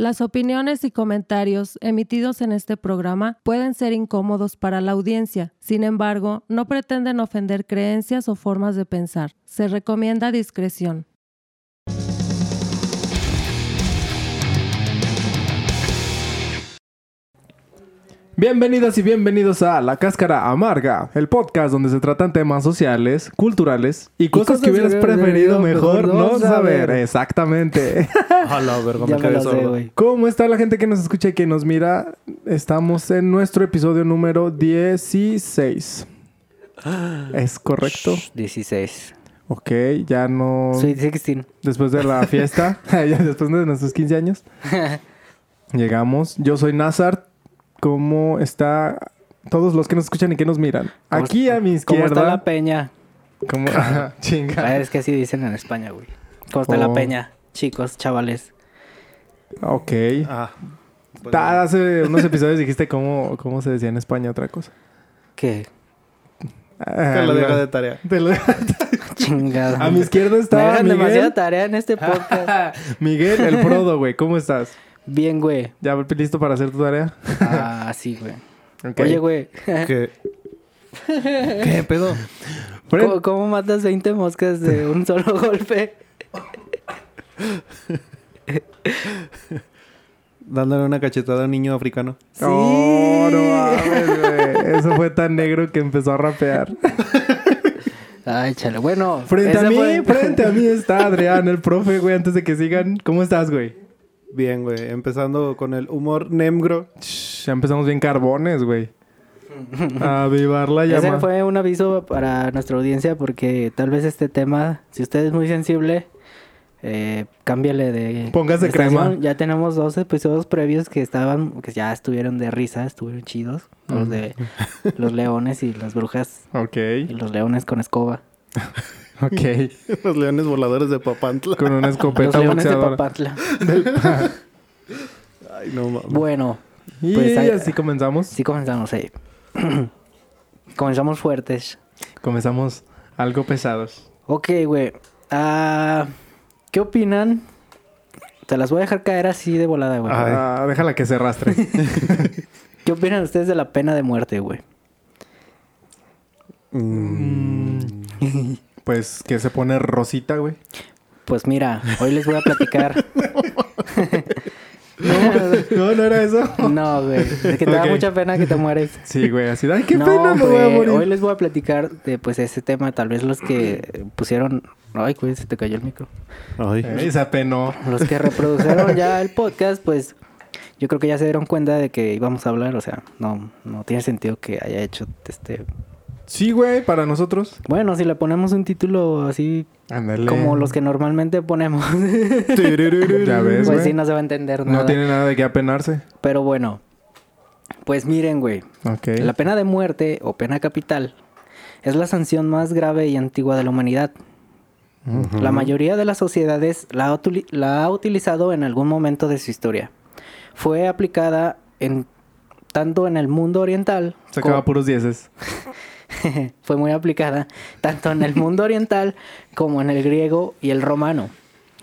Las opiniones y comentarios emitidos en este programa pueden ser incómodos para la audiencia, sin embargo, no pretenden ofender creencias o formas de pensar. Se recomienda discreción. Bienvenidas y bienvenidos a La Cáscara Amarga, el podcast donde se tratan temas sociales, culturales y cosas, cosas que hubieras preferido mejor no saber. saber. Exactamente. A la verga, me me sé. ¿Cómo está la gente que nos escucha y que nos mira? Estamos en nuestro episodio número 16. ¿Es correcto? 16. Ok, ya no... Soy 16. Después de la fiesta, después de nuestros 15 años, llegamos. Yo soy Nazar. ¿Cómo está todos los que nos escuchan y que nos miran? ¿Cómo Aquí a mi ¿Cómo está la izquierda. peña? ¿Cómo? Ah, Chinga. es que así dicen en España, güey. ¿Cómo está Oh. la peña? Chicos, chavales. Ok. Ah, pues, Ta- Hace unos episodios dijiste cómo, cómo se decía en España otra cosa. ¿Qué? que lo deja de tarea. Te lo- Chingada. A mi izquierda Me está demasiada Miguel. tarea en este podcast. Miguel, el Frodo, güey. ¿Cómo estás? Bien, güey. ¿Ya listo para hacer tu tarea? Ah, sí, güey. Oye, güey. ¿Qué? ¿Qué pedo? ¿Cómo, cómo matas 20 moscas de un solo golpe? Dándole una cachetada a un niño africano. Sí. Oh, no mames, güey. Eso fue tan negro que empezó a rapear. Ay, chale. Bueno. Frente a mí, fue- frente a mí está Adrián, el profe, güey, antes de que sigan. ¿Cómo estás, güey? Bien, güey. Empezando con el humor nemgro. Shh, ya empezamos bien carbones, güey. A avivar la Ese llama. fue un aviso para nuestra audiencia porque tal vez este tema, si usted es muy sensible, eh, cámbiale de... Póngase de crema. Ya tenemos dos episodios previos que estaban, que ya estuvieron de risa, estuvieron chidos. Los de los leones y las brujas Ok, y los leones con escoba. ok. Los leones voladores de Papantla. Con una Los escopeta leones de. Papatla. Ay, no mames. Bueno, Y Pues ahí- así comenzamos. sí comenzamos ahí. comenzamos fuertes. Comenzamos algo pesados. Ok, güey. Ah, ¿Qué opinan? Te las voy a dejar caer así de volada, güey. Ah, déjala que se arrastre. ¿Qué opinan ustedes de la pena de muerte, güey? Mm. Pues que se pone rosita, güey. Pues mira, hoy les voy a platicar. No, no era eso. no, güey. Es que te da mucha pena que te mueres. Sí, güey, así. Ay, qué no, pena, me voy a güey, morir. Hoy les voy a platicar de pues ese tema. Tal vez los que pusieron. Ay, güey, se te cayó el micro. Ay. Ey, se apenó. Los que reprodujeron ya el podcast, pues yo creo que ya se dieron cuenta de que íbamos a hablar. O sea, no, no tiene sentido que haya hecho este. Sí, güey, para nosotros. Bueno, si le ponemos un título así como los que normalmente ponemos, Ya ves, pues sí no se va a entender nada. No tiene nada de qué apenarse. Pero bueno, pues miren, güey. Ok. La pena de muerte o pena capital es la sanción más grave y antigua de la humanidad. La mayoría de las sociedades la ha, utili- la ha utilizado en algún momento de su historia. Fue aplicada en tanto en el mundo oriental Sacaba puros dieces. fue muy aplicada tanto en el mundo oriental como en el griego y el romano.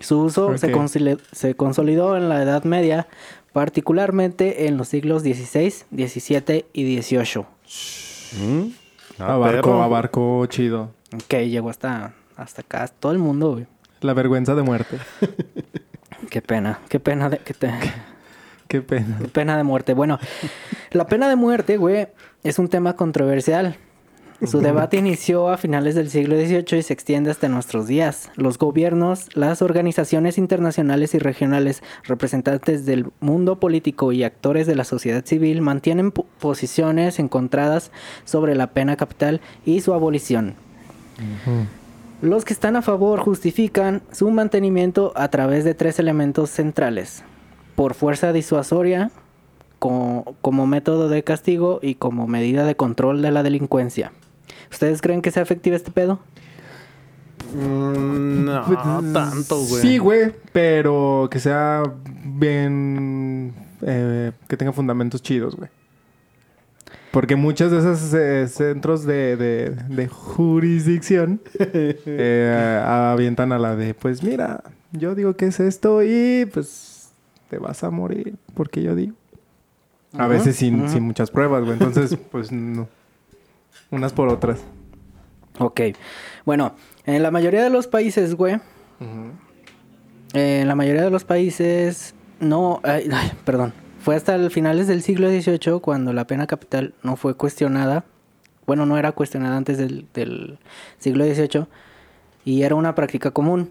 Su uso se, Ok. consoli- se consolidó en la Edad Media, particularmente en los siglos XVI, XVII y XVIII. Mm. Ah, abarco, abarco chido. Que llegó hasta, hasta acá, todo el mundo, güey. La vergüenza de muerte. Qué pena, qué pena de, te- Qué pena. qué pena de muerte. Bueno, la pena de muerte, güey, es un tema controversial. Su debate inició a finales del siglo XVIII y se extiende hasta nuestros días. Los gobiernos, las organizaciones internacionales y regionales, representantes del mundo político y actores de la sociedad civil mantienen po- posiciones encontradas sobre la pena capital y su abolición. Los que están a favor justifican su mantenimiento a través de tres elementos centrales. Por fuerza disuasoria, co- como método de castigo y como medida de control de la delincuencia. ¿Ustedes creen que sea efectivo este pedo? Mm, no, tanto, güey. Sí, güey, pero que sea bien... eh, que tenga fundamentos chidos, güey. Porque muchos de esos eh, centros de, de- de jurisdicción eh, avientan a la de, pues mira, yo digo que es esto y pues te vas a morir, porque yo digo. A veces sin, sin muchas pruebas, güey. Entonces, pues no. Unas por otras. Ok. Bueno, en la mayoría de los países, güey, en la mayoría de los países, no, ay, ay, perdón, fue hasta el finales del siglo XVIII cuando la pena capital no fue cuestionada, bueno, no era cuestionada antes del, del siglo XVIII y era una práctica común.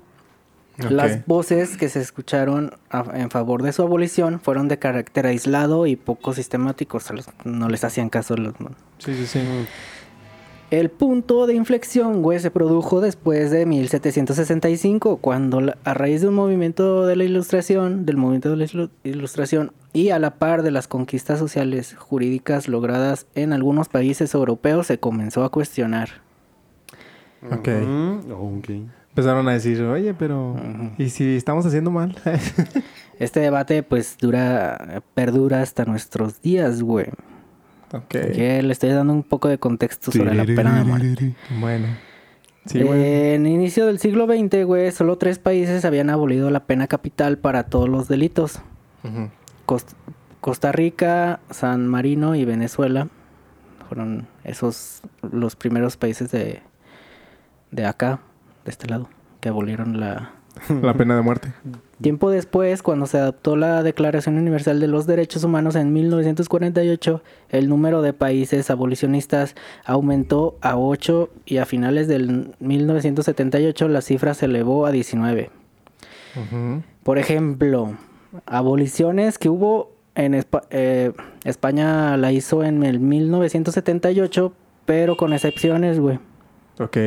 Las voces que se escucharon a- en favor de su abolición fueron de carácter aislado y poco los- no les hacían caso los, Sí, sí, sí. El punto de inflexión, güey, se produjo después de 1765, cuando la- a raíz de un movimiento de la ilustración, del movimiento de la ilustración y a la par de las conquistas sociales jurídicas logradas en algunos países europeos, se comenzó a cuestionar. Ok. Mm, ok. Empezaron a decir, oye, pero... ¿Y si estamos haciendo mal? Este debate, pues, dura, perdura hasta nuestros días, güey. Ok. Que le estoy dando un poco de contexto sobre la pena de muerte. Bueno. Sí. Eh, en inicio del siglo XX, güey, solo tres países habían abolido la pena capital para todos los delitos. Ujú. Cost- Costa Rica, San Marino y Venezuela fueron esos los primeros países de, de acá, de este lado, que abolieron la... La pena de muerte. Tiempo después, cuando se adoptó la Declaración Universal de los Derechos Humanos en 1948, el número de países abolicionistas aumentó a 8 y a finales del 1978 la cifra se elevó a 19. Ujú. Por ejemplo, aboliciones que hubo en Espa- eh, España la hizo en el 1978, pero con excepciones, güey. Ok.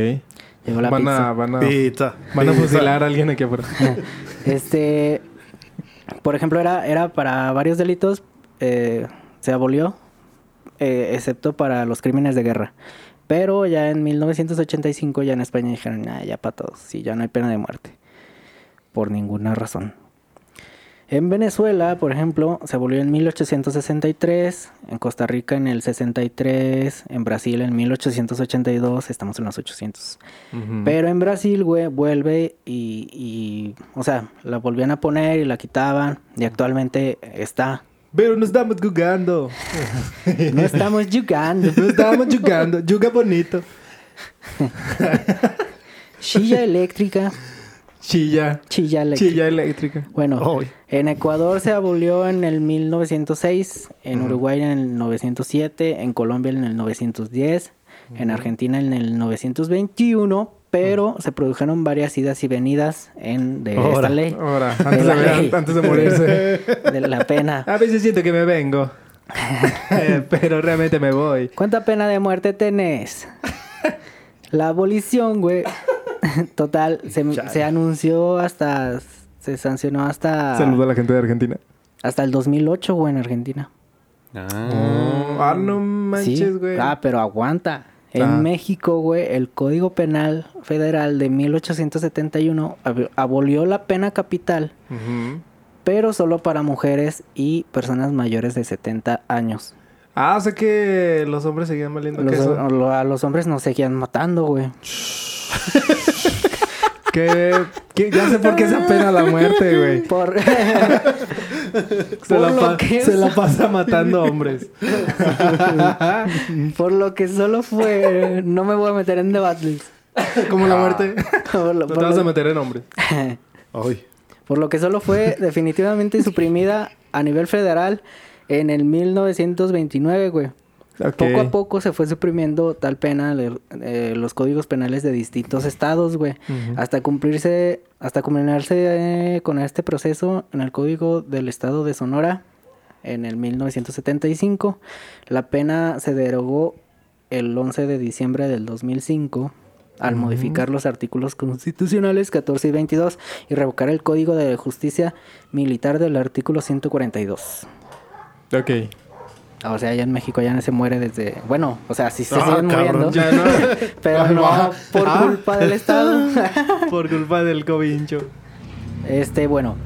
Llegó la Van a, van a, Pizza. van a fusilar a alguien aquí afuera. Este, por ejemplo, era, era para varios delitos, eh, se abolió, eh, excepto para los crímenes de guerra. Pero ya en 1985 ya en España dijeron, "Nah, ya para todos, sí, ya no hay pena de muerte. Por ninguna razón. En Venezuela, por ejemplo, se abolió en 1863, en Costa Rica en el 63, en Brasil en 1882, estamos en los 800. Ujú. Pero en Brasil, güey, vuelve y, y, o sea, la volvían a poner y la quitaban y actualmente está. Pero no estamos jugando. No estamos jugando. No estamos jugando. Juga bonito. Chilla eléctrica. Chilla. Chilla eléctrica. Chilla eléctrica. Bueno, en Ecuador se abolió en el 1906, en Uruguay en el 907, en Colombia en el 910, en Argentina en el 921, pero se produjeron varias idas y venidas en de esta ley, Ahora, antes de, ley. antes de morirse. de la pena. A veces siento que me vengo. Eh, Pero realmente me voy. ¿Cuánta pena de muerte tenés? La abolición, güey. Total, se, se anunció hasta. Se sancionó hasta. Saludo a la gente de Argentina. Hasta el 2008, güey, en Argentina. Ah, no Sí. manches, güey. Ah, pero aguanta. En Ah. México, güey, el Código Penal Federal de 1871 ab- abolió la pena capital, pero solo para mujeres y personas mayores de 70 años. Ah, o sea que los hombres seguían valiendo Los- queso. lo- a los hombres nos seguían matando, güey. Que, que ya sé por qué se apena la muerte, güey. Por... Se, Por la lo que se es- la pasa matando hombres. Por lo que solo fue. No me voy a meter en debates. Como la muerte. Por lo, No te por vas lo- a meter en hombres. Ay. por lo que solo fue definitivamente suprimida a nivel federal en el 1929, güey. Ok. Poco a poco se fue suprimiendo tal pena eh, los códigos penales de distintos estados, güey. Hasta cumplirse, hasta culminarse eh, con este proceso en el código del estado de Sonora en el 1975. La pena se derogó el 11 de diciembre del 2005 al modificar los artículos constitucionales 14 y 22 y revocar el código de justicia militar del artículo 142. Ok. O sea, ya en México ya no se muere desde... Bueno, o sea, sí se Ah, siguen cabrón, muriendo. Ya no. Pero no Ah, por ah. culpa del Estado. Por culpa del covincho. Este, bueno.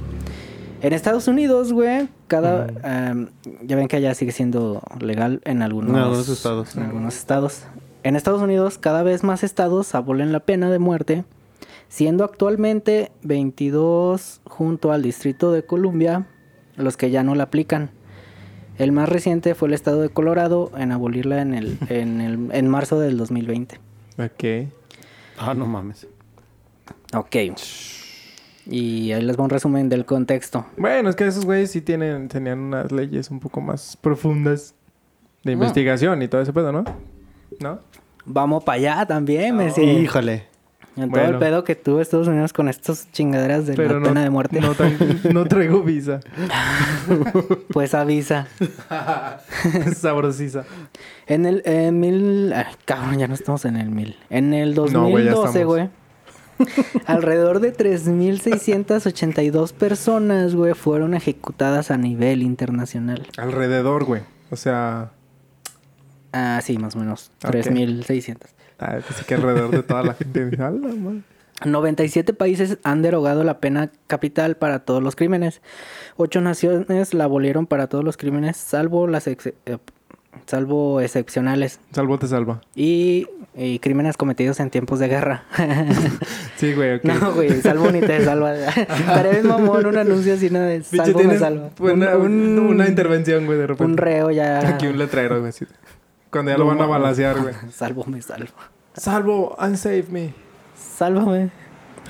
En Estados Unidos, güey, cada... em, ya ven que allá sigue siendo legal en algunos... En algunos estados. En algunos estados. En Estados Unidos, cada vez más estados abolen la pena de muerte, siendo actualmente 22 junto al Distrito de Columbia, los que ya no la aplican. El más reciente fue el estado de Colorado en abolirla en, el, en, el, en marzo del 2020. Ok. Ah, no mames. Ok. Y ahí les va un resumen del contexto. Bueno, es que esos güeyes sí tienen, tenían unas leyes un poco más profundas de Ah. investigación y todo ese pedo, ¿no? ¿No? Vamos para allá también, Messi. Híjole. En todo el pedo que tuvo Estados Unidos con estas chingaderas de la no, pena de muerte. No, traigo visa. Pues avisa. Sabrosiza. En el mil... ay, cabrón, ya no estamos en el mil. En el No, güey, ya 2012, estamos. güey. alrededor de 3.682 personas, güey, fueron ejecutadas a nivel internacional. Alrededor, güey. O sea, Ah, sí, más o menos. Ok. 3.600. ah, pues que alrededor de toda la gente. A la madre. 97 países han derogado la pena capital para todos los crímenes. Ocho naciones la abolieron para todos los crímenes, salvo las ex- eh, salvo excepcionales Salvo te salva. y, y crímenes cometidos en tiempos de guerra. Sí, güey, ok. No, güey, salvo ni te salva. Bien mamón un anuncio así, ¿no? De salvo me salva. Una, Un- un- una intervención, güey, de repente. Un reo ya. Aquí un letrero, güey. Cuando ya lo van a balasear, güey. Salvo me salva. Salvo, unsave me. Sálvame.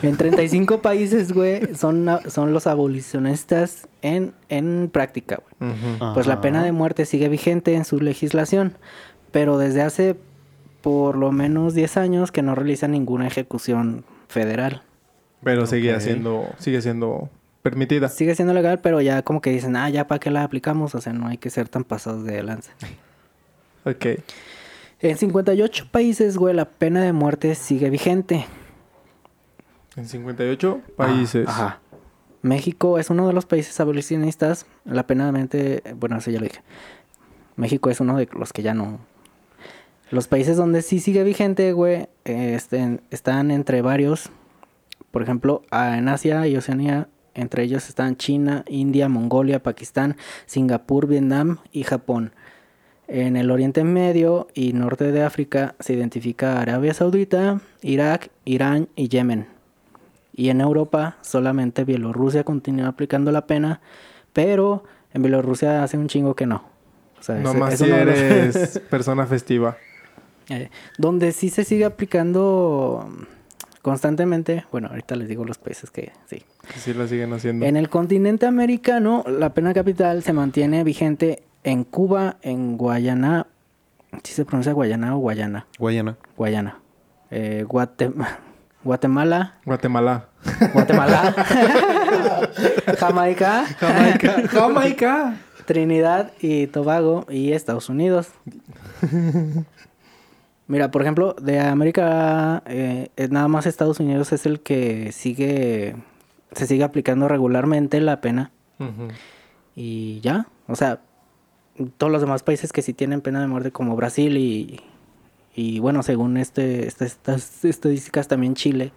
En 35 países, güey, son, son los abolicionistas en, en práctica, güey. Pues la pena de muerte sigue vigente en su legislación, pero desde hace por lo menos 10 años que no realiza ninguna ejecución federal. Pero sigue siendo, sigue siendo permitida. Sigue siendo legal, pero ya como que dicen, ah, ya para qué la aplicamos, o sea, no hay que ser tan pasados de lanza. Ok. En 58 países, güey, la pena de muerte sigue vigente. En 58 países. Ah, Ajá. México es uno de los países abolicionistas. La pena de muerte, bueno, eso ya lo dije. México es uno de los que ya no. Los países donde sí sigue vigente, güey, este, están entre varios. Por ejemplo, en Asia y Oceanía, entre ellos están China, India, Mongolia, Pakistán, Singapur, Vietnam y Japón. En el Oriente Medio y Norte de África se identifica Arabia Saudita, Irak, Irán y Yemen. Y en Europa solamente Bielorrusia continúa aplicando la pena, pero en Bielorrusia hace un chingo que no. O sea, es- Nomás es si eres persona festiva. Eh, donde sí se sigue aplicando constantemente, bueno, ahorita les digo los países que sí. Que sí la siguen haciendo. En el continente americano, la pena capital se mantiene vigente en Cuba, en Guayana, ¿sí se pronuncia Guayana o Guayana? Guayana. Guayana. Eh, Guate- Guatemala, Guatemala. Guatemala, Jamaica, Jamaica. Jamaica. Trinidad y Tobago y Estados Unidos. Mira, por ejemplo, de América, eh, nada más Estados Unidos es el que sigue, se sigue aplicando regularmente la pena y ya, o sea, todos los demás países que sí tienen pena de muerte como Brasil y, y bueno, según este, este- estas estadísticas también Chile,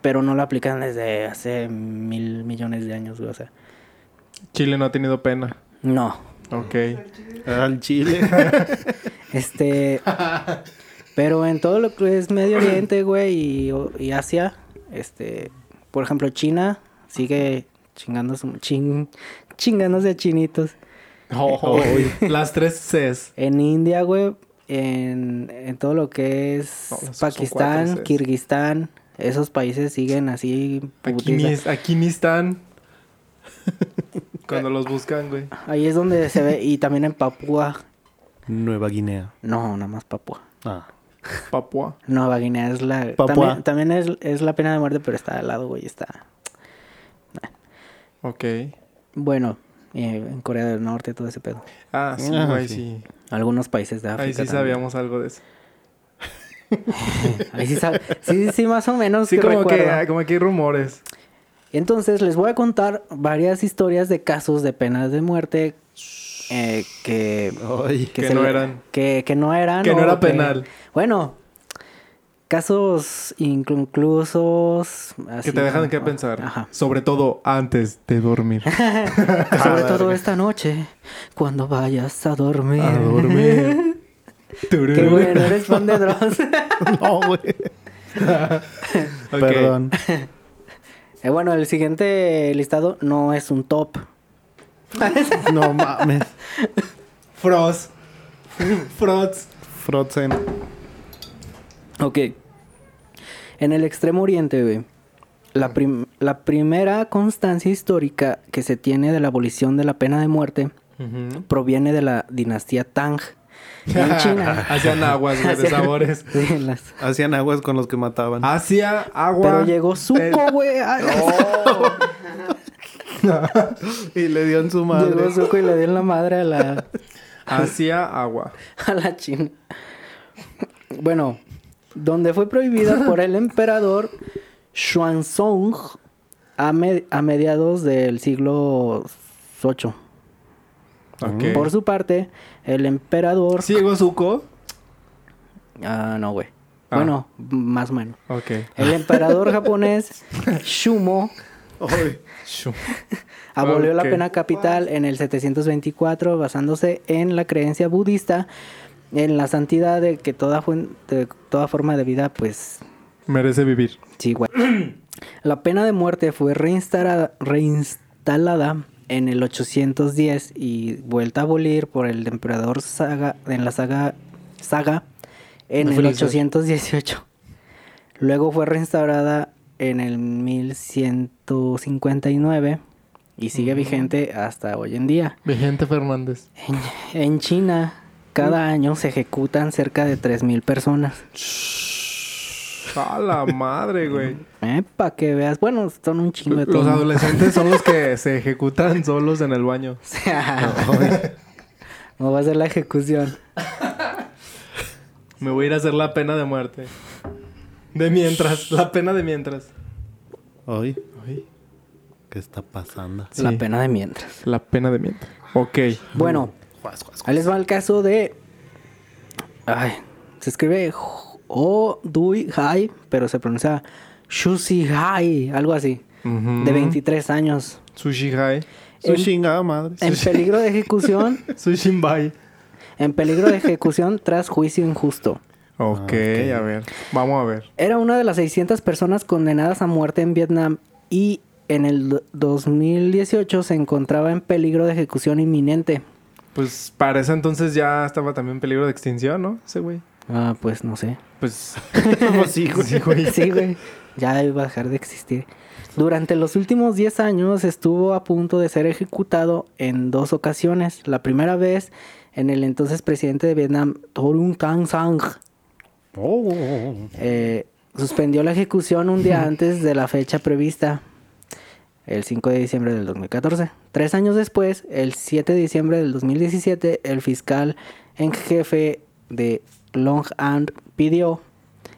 pero no la aplican desde hace mil millones de años, güey, o sea, Chile no ha tenido pena. no, Ok. Al Chile. Este. pero en todo lo que es Medio Oriente, güey, y, y Asia, este. Por ejemplo, China sigue chingando su, ching, chingándose a chinitos. Oh, las tres Cs. En India, güey, en, en todo lo que es No, Pakistán, cuatro. Kirguistán, esos países siguen así. Aquí ni, es- aquí ni están. Cuando los buscan, güey. Ahí es donde se ve, y también en Papúa. Nueva Guinea. No, nada más Papúa. Ah. Papua. Nueva Guinea es la. Papúa. También, también es, es la pena de muerte, pero está al lado, güey. Está. Ok. Bueno, eh, en Corea del Norte, todo ese pedo. Ah, sí, Ah, güey, sí. sí. Algunos países de África. Ahí sí también. sabíamos algo de eso. Ahí sí, sab- sí, sí, más o menos. Sí, que como que, como que hay rumores. Entonces, les voy a contar varias historias de casos de penas de muerte eh, que, Ay. Que se no le- eran. Que, que no eran. Que no era penal. Bueno, casos inconclusos. Que te dejan ¿no? que pensar. Ajá. Sobre todo antes de dormir. Sobre todo esta noche, cuando vayas a dormir. A dormir. Qué bueno, eres fan de Dross. No, güey. Perdón. Eh, bueno, el siguiente listado no es un top. No mames. Frost. Frost. Frozen. Ok. En el extremo oriente, güey. La, prim- la primera constancia histórica que se tiene de la abolición de la pena de muerte proviene de la dinastía Tang en China. Hacían aguas, güey, de sabores. Sí, en las- Hacían aguas con los que mataban. Hacía agua. Pero llegó Zuko, güey. Ay, Y le dio en su madre. Llegó Zuko y le dio en la madre a la, Hacía agua. a la China. Bueno, donde fue prohibida por el emperador Xuanzong a, me- a mediados del siglo VIII. Por su parte, el emperador... ¿Sí llegó Zuko? Ah, no, güey. Ah. Bueno, más o menos. Ok. El emperador japonés Shumo abolió la pena capital en el 724 basándose en la creencia budista en la santidad de que toda, de toda forma de vida, pues Merece vivir. sí, güey. La pena de muerte fue reinstalada, reinstalada en el 810 y vuelta a abolir por el emperador Saga en la saga Saga en No el felices. 818. Luego fue restaurada en el 1159 y sigue vigente hasta hoy en día. Vigente Fernández. En, en China, cada año se ejecutan cerca de 3.000 personas. A la madre, güey. Eh, para que veas. Bueno, son un chingo de Los todo. adolescentes son los que se ejecutan solos en el baño. no va a ser la ejecución. Me voy a ir a hacer la pena de muerte. De mientras, la pena de mientras. ay, Ay, ¿qué está pasando? La pena de mientras. La pena de mientras. Ok. Bueno, ahí les va el caso de. Ay, se escribe O Dui Hai, pero se pronuncia Shusi Hai, algo así. Ujú. De 23 años. Sushi Hai. Su En- madre. En peligro de ejecución. Sushi Bai. en peligro de ejecución tras juicio injusto. Ok, ok. a ver. Vamos a ver. Era una de las 600 personas condenadas a muerte en Vietnam y en el do- 2018 se encontraba en peligro de ejecución inminente. Pues para ese entonces ya estaba también en peligro de extinción, ¿no? Ese güey. Ah, pues no sé. Pues. Pues sí, güey. Sí, güey. Sí, güey. Ya iba a dejar de existir. Durante los últimos 10 años estuvo a punto de ser ejecutado en dos ocasiones. La primera vez en el entonces presidente de Vietnam, Torun Kang Sang. Oh. eh, suspendió la ejecución un día antes de la fecha prevista, el 5 de diciembre del 2014. Tres años después, el 7 de diciembre del 2017, el fiscal en jefe de Long An pidió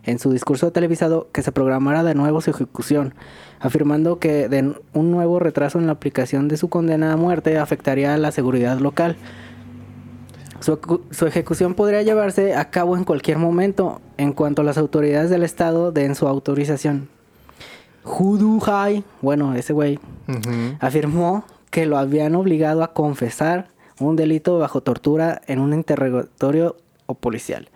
en su discurso televisado que se programara de nuevo su ejecución, afirmando que de un nuevo retraso en la aplicación de su condena a muerte afectaría a la seguridad local. Su, su ejecución podría llevarse a cabo en cualquier momento, en cuanto las autoridades del estado den su autorización. Hudu Hai, bueno, ese güey, afirmó que lo habían obligado a confesar un delito bajo tortura en un interrogatorio o policial.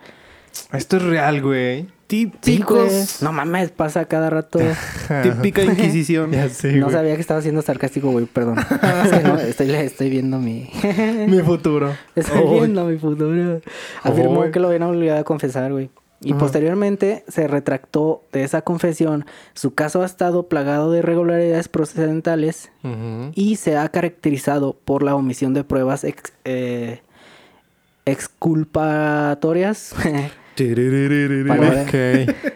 Esto es real, güey. Sí, güey. Típicos. No mames, pasa cada rato. Típica inquisición. Ya sé, no güey. sabía que estaba siendo sarcástico, güey, perdón. Es que no, estoy, estoy viendo mi... Mi futuro. Estoy viendo mi futuro. Afirmó que lo habían obligado a confesar, güey. Y Ajá. posteriormente se retractó de esa confesión. Su caso ha estado plagado de irregularidades procedentales y se ha caracterizado por la omisión de pruebas ex- eh, exculpatorias. Palabra. Ok.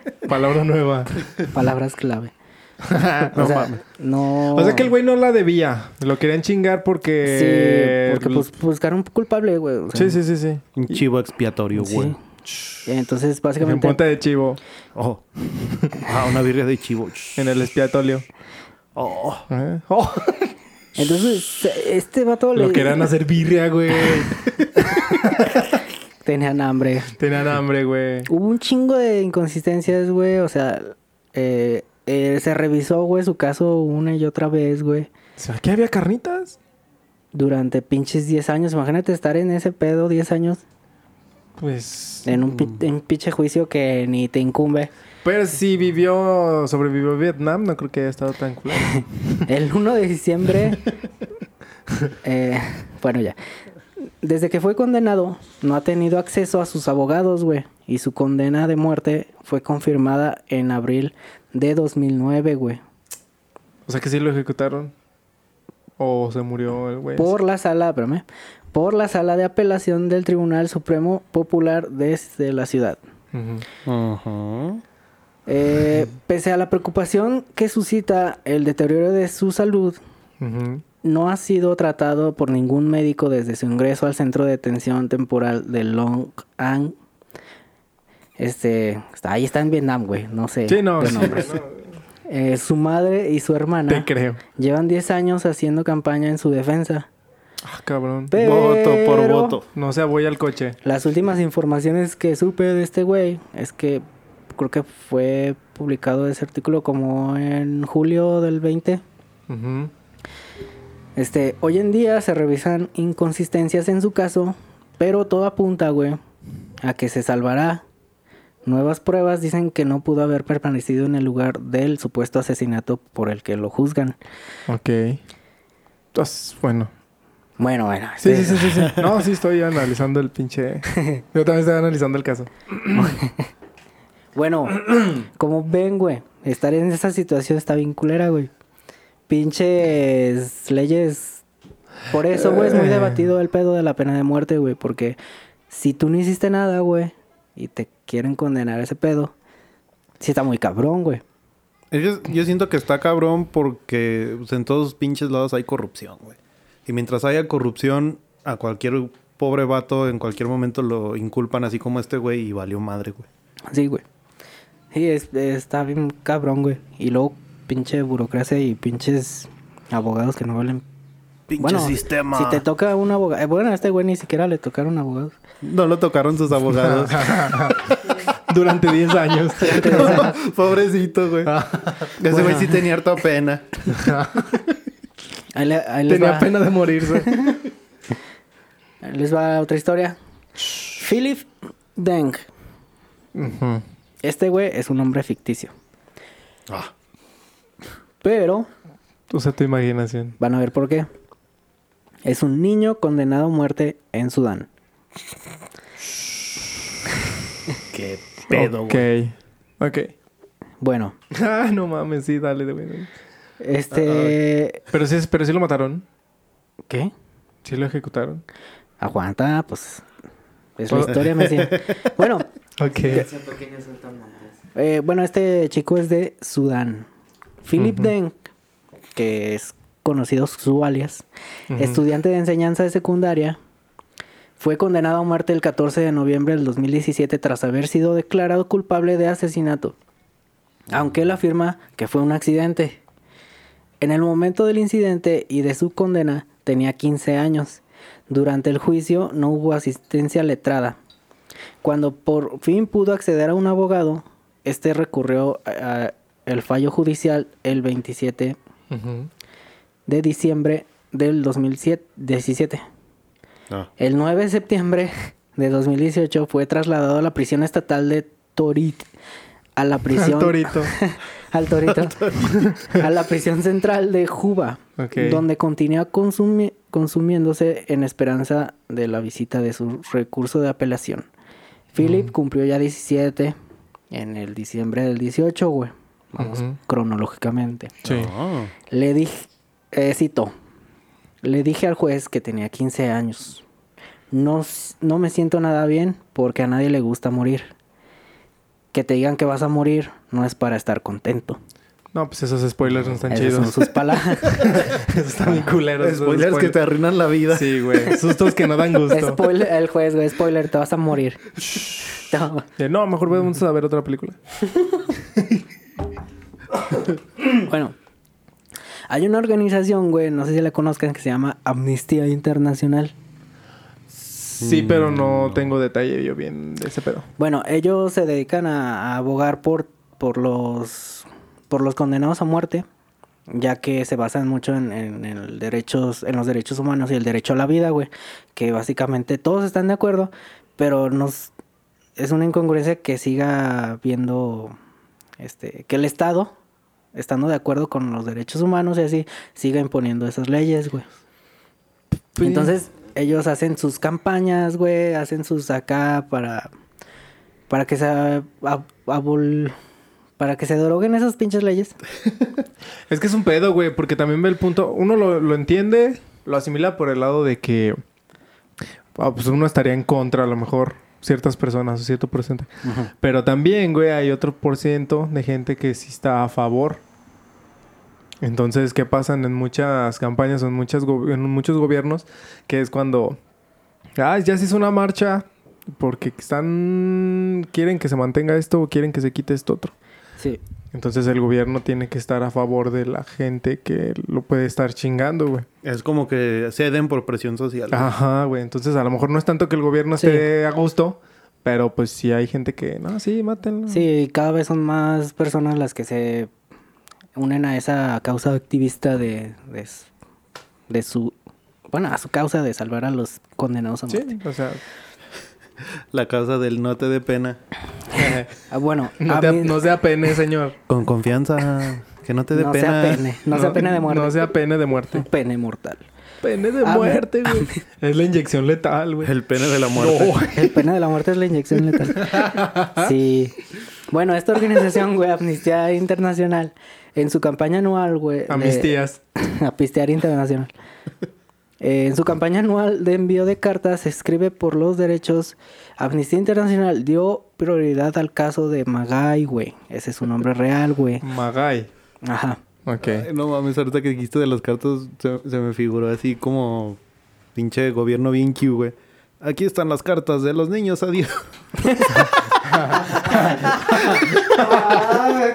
Palabra nueva. Palabras clave. No o sea, mames. no... O sea que el güey no la debía. Lo querían chingar porque. Sí, porque pues buscaron un culpable, güey. o sea, Sí, sí, sí, sí. Un chivo expiatorio, sí. Entonces, En básicamente... punta de chivo. Oh. Ah, una birria de chivo. En el expiatorio. Oh. ¿Eh? Oh. Entonces, este vato Lo le... querían hacer birria, güey. Tenían hambre. Tenían hambre, güey. Hubo un chingo de inconsistencias, güey. O sea, eh, eh, se revisó, güey, su caso una y otra vez, güey. O sea, ¿aquí había carnitas? Durante pinches 10 años. Imagínate estar en ese pedo 10 años. Pues. En un, pi- en un pinche juicio que ni te incumbe. Pero si vivió, sobrevivió Vietnam, no creo que haya estado tan culero. El 1 de diciembre Eh, bueno, ya. Desde que fue condenado, no ha tenido acceso a sus abogados, güey. Y su condena de muerte fue confirmada en abril de 2009, güey. O sea que sí lo ejecutaron. O se murió el güey. Por la sala, espérame, por la sala de apelación del Tribunal Supremo Popular desde la ciudad. Eh, pese a la preocupación que suscita el deterioro de su salud, no ha sido tratado por ningún médico desde su ingreso al centro de detención temporal de Long An. Este, está, ahí está en Vietnam, güey, no sé. Sí, no. sí, no, Eh, su madre y su Te hermana creo. llevan 10 años haciendo campaña en su defensa. Ah, cabrón. Pero Voto por voto. No se voy al coche. Las últimas informaciones que supe de este güey es que creo que fue publicado ese artículo como en julio del 20. Ujú. Este, hoy en día se revisan inconsistencias en su caso, pero todo apunta, güey, a que se salvará. Nuevas pruebas dicen que no pudo haber permanecido en el lugar del supuesto asesinato por el que lo juzgan. Ok. Entonces, bueno. Bueno, bueno. Sí, este- sí, sí, sí, sí. No, sí estoy analizando el pinche... Yo también estoy analizando el caso. Bueno, como ven, güey, estar en esa situación está bien culera, güey. Pinches leyes. Por eso, güey, es muy Eh. debatido el pedo de la pena de muerte, güey. Porque si tú no hiciste nada, güey, y te quieren condenar a ese pedo, sí está muy cabrón, güey. Que yo siento que está cabrón porque pues, en todos los pinches lados hay corrupción, güey. Y mientras haya corrupción, a cualquier pobre vato en cualquier momento lo inculpan así como este güey y valió madre, güey. Sí, güey. Sí, es- está bien cabrón, güey. Y luego, pinche burocracia y pinches abogados que no valen. Pinche bueno, sistema. Si te toca un abogado. bueno, a este güey ni siquiera le tocaron abogados. No lo tocaron sus abogados. Durante 10 años. Pobrecito, güey. Ese güey sí tenía harta pena. Ahí, le- ahí les Tenía va. pena de morirse. Ahí Les va otra historia. Philip Deng. Este güey es un hombre ficticio. Ah. Pero Usa tu imaginación. van a ver por qué. Es un niño condenado a muerte en Sudán. Qué ok. Ok. Bueno, Ah, no mames, sí, dale, güey. Este... Pero sí, pero sí lo mataron. ¿Qué? Sí lo ejecutaron. Aguanta, pues... Es la historia, me decía. Bueno, Ok. eh, bueno, este chico es de Sudán. Philip Deng, que es conocido su alias, estudiante de enseñanza de secundaria, fue condenado a muerte el 14 de noviembre del 2017 tras haber sido declarado culpable de asesinato, aunque él afirma que fue un accidente. En el momento del incidente y de su condena tenía 15 años. Durante el juicio no hubo asistencia letrada. Cuando por fin pudo acceder a un abogado, este recurrió a- el fallo judicial el 27 Ujú. de diciembre del 2017. Ah. El 9 de septiembre de 2018 fue trasladado a la prisión estatal de Torit. A la prisión. Torito. al Torito. a la prisión central de Juba. Donde continúa consumi- consumiéndose en esperanza de la visita de su recurso de apelación. Philip cumplió ya 17 en el diciembre del 18, güey. Vamos cronológicamente. Sí. Ah. Le dije, eh, cito, le dije al juez que tenía 15 años. No, no me siento nada bien porque a nadie le gusta morir. Que te digan que vas a morir no es para estar contento. No, pues esos spoilers no están son chidos. sus palabras. Esos están bien culeros. esos Spoilers que te arruinan la vida. Sí, güey. Sustos que no dan gusto. Spoiler, el juez, güey, spoiler, te vas a morir. No. No, mejor vamos a ver otra película. Bueno, hay una organización, güey, no sé si la conozcan, que se llama Amnistía Internacional. Sí, pero no tengo detalle yo bien de ese pedo. Bueno, ellos se dedican a, a abogar por, por los por los condenados a muerte, ya que se basan mucho en, en derechos, en los derechos humanos y el derecho a la vida, güey. Que básicamente todos están de acuerdo, pero nos es una incongruencia que siga viendo este, que el Estado, estando de acuerdo con los derechos humanos y así, siga imponiendo esas leyes, güey. Entonces, ellos hacen sus campañas, güey, hacen sus acá para para que se a- para que se deroguen esas pinches leyes. Es que es un pedo, güey, porque también ve el punto. Uno lo, lo entiende, lo asimila por el lado de que ah, pues uno estaría en contra, a lo mejor, ciertas personas o cierto porcentaje. Pero también, güey, hay otro por ciento de gente que sí está a favor. Entonces, ¿qué pasan en muchas campañas o en, muchas go- en muchos gobiernos? Que es cuando, ah, ya se hizo una marcha porque están, quieren que se mantenga esto o quieren que se quite esto otro. Sí. Entonces el gobierno tiene que estar a favor de la gente que lo puede estar chingando, güey. Es como que ceden por presión social. güey. Ajá, güey. Entonces a lo mejor no es tanto que el gobierno Sí. esté a gusto, pero pues sí hay gente que, no, sí, mátenlo. Sí, cada vez son más personas las que se unen a esa causa activista de, de, su... Bueno, a su causa de salvar a los condenados a Sí, muerte. o sea, La causa del no te dé pena. Ah, bueno, no, te, mí- no sea pene, señor. Con confianza. Que no te dé no pena. sea pene, no, sea pene de muerte. No sea pene de muerte. pene mortal. Pene de A muerte, güey. Es la inyección letal, güey. El pene de la muerte. El pene de la muerte es la inyección letal. Sí. Bueno, esta organización, güey, Amnistía Internacional, en su campaña anual, güey. A de- mis tías. Amnistía Internacional. Eh, en su campaña anual de envío de cartas, se escribe por los derechos. Amnistía Internacional dio prioridad al caso de Magai, güey. Ese es su nombre real, güey. Magay. Ajá. Ok. Ay, no mames, ahorita que dijiste de las cartas, se, se me figuró así como pinche gobierno bien cute, güey. Aquí están las cartas de los niños, adiós.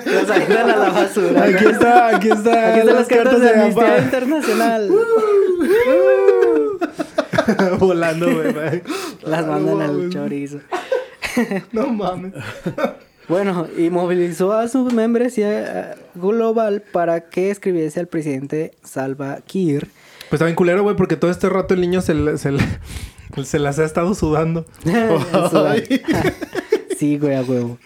Los ayudan a la basura. Aquí está, aquí está. Aquí están las cartas de Amnistía. Internacional. Volando, güey. Las mandan al chorizo. No mames. Bueno, y movilizó a su membresía global para que escribiese al presidente Salva Kiir. Pues está bien culero, güey, porque todo este rato el niño se, le- se, le- se las ha estado sudando. sí, güey, a huevo.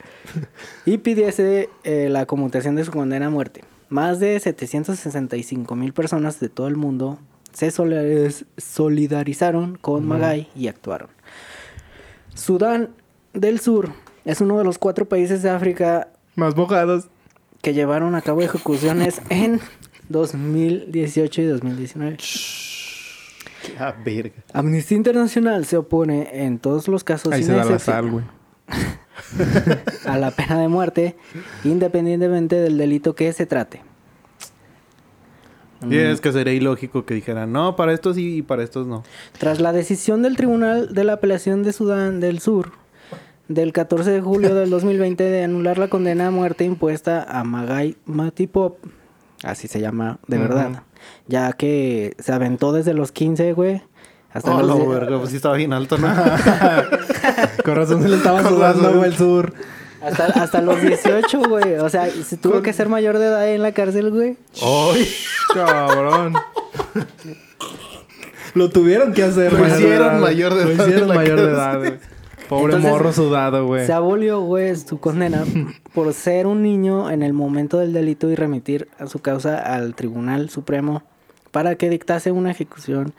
Y pidiese eh, la conmutación de su condena a muerte. Más de 765 mil personas de todo el mundo se solidariz- solidarizaron con Magai y actuaron. Sudán del Sur es uno de los cuatro países de África Más mojados. que llevaron a cabo ejecuciones en 2018 y 2019. Verga. Amnistía Internacional se opone en todos los casos Ahí sin se da la excepción, sal, güey. a la pena de muerte, independientemente del delito que se trate. Y es que sería ilógico que dijeran, no, para estos sí y para estos no. Tras la decisión del Tribunal de la Apelación de Sudán del Sur del 14 de julio del 2020 de anular la condena a muerte impuesta a Magai Matipop, así se llama de verdad, ya que se aventó desde los 15, güey, hasta Oh, los die- verga, pues sí estaba bien alto, ¿no? Con razón se le estaba sudando, güey, el sur. hasta, hasta los 18, güey. O sea, se tuvo que ser mayor de edad en la cárcel, güey. ¡Ay! Cabrón. Lo tuvieron que hacer. Lo mayor de hicieron edad. mayor de Lo edad hicieron en la mayor de edad, güey. Pobre Entonces, morro sudado, güey. Se abolió, güey, su condena por ser un niño en el momento del delito y remitir a su causa al Tribunal Supremo para que dictase una ejecución,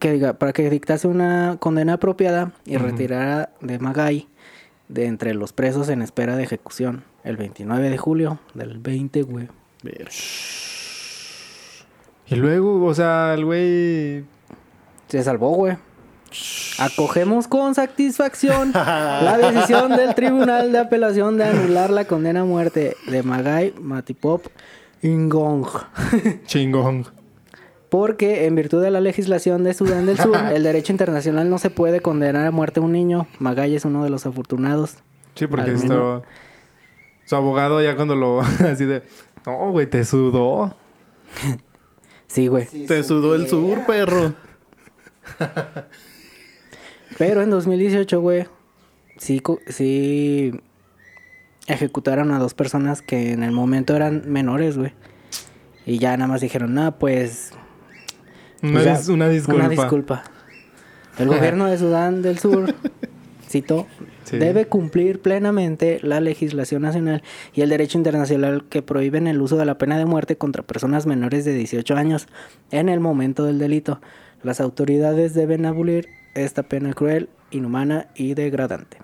que diga, para que dictase una condena apropiada y retirara de Magai de entre los presos en espera de ejecución el 29 de julio del 20, güey. Y luego, o sea, el güey. Se salvó, güey. Acogemos con satisfacción la decisión del Tribunal de Apelación de anular la condena a muerte de Magai Matipop Ingong. Chingón. Porque en virtud de la legislación de Sudán del Sur, el derecho internacional no se puede condenar a muerte a un niño. Magai es uno de los afortunados. Sí, porque esto. Su abogado ya cuando lo. Así de. No, güey, te sudó. Sí, güey. Te sudó el sur, perro. Pero en 2018, güey, sí, sí ejecutaron a dos personas que en el momento eran menores, güey. Y ya nada más dijeron, no, pues... Una, pues ya, dis- una disculpa. Una disculpa. El gobierno de Sudán del Sur, cito, Sí. debe cumplir plenamente la legislación nacional y el derecho internacional que prohíben el uso de la pena de muerte contra personas menores de 18 años en el momento del delito. Las autoridades deben abolir esta pena cruel, inhumana y degradante.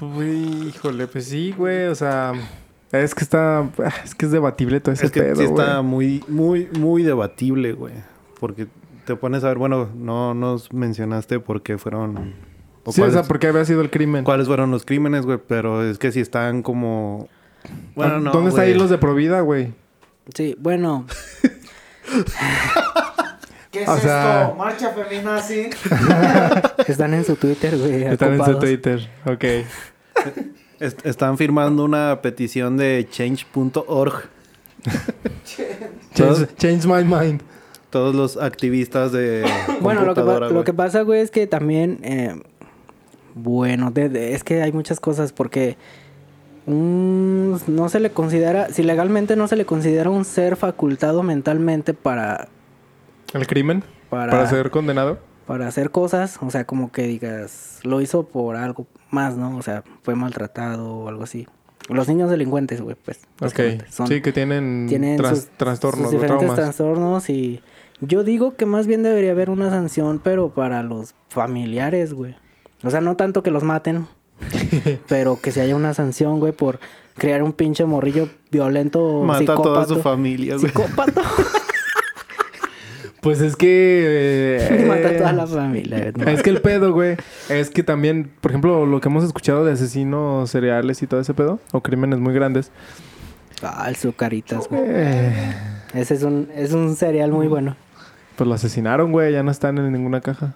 Uy, híjole, pues sí, güey. O sea, es que está. Es que es debatible todo ese Es que pedo, sí está güey. muy, muy, muy debatible, güey. Porque te pones a ver, bueno, no nos mencionaste por qué fueron... o Sí, o cuáles, sea, porque había sido el crimen. cuáles fueron los crímenes, güey. Pero es que si están como... Bueno, no, ¿Dónde están ahí los de Provida, güey? Sí, bueno, ¿Qué es O esto? sea- ¿Marcha feminazi? están en su Twitter, güey. Están en su. Twitter. Ok. Est- están firmando una petición de change.org. Change, change my mind. Todos los activistas de Bueno, lo que, lo pasa, güey, es que también, eh, bueno, de- de- es que hay muchas cosas porque un- no se le considera, si legalmente no se le considera un ser facultado mentalmente para, ¿El crimen? para, ¿Para ser condenado? para hacer cosas, o sea, como que digas, lo hizo por algo más, ¿no? O sea, fue maltratado o algo así. Los niños delincuentes, güey, pues. Ok. son- Sí, que tienen, tienen tras- sus, trastornos sus diferentes traumas. trastornos y yo digo que más bien debería haber una sanción, pero para los familiares, güey. O sea, no tanto que los maten, pero que se haya una sanción, güey, por crear un pinche morrillo violento, Mata a toda su familia, güey. Psicópata. Pues es que... eh, Mata a toda la familia. Es que el pedo, güey, es que también, por ejemplo, lo que hemos escuchado de asesinos seriales y todo ese pedo, o crímenes muy grandes, Ah, el sucaritas, güey. eh, Ese es un, es un cereal muy bueno. pues lo asesinaron, güey, ya no están en ninguna caja.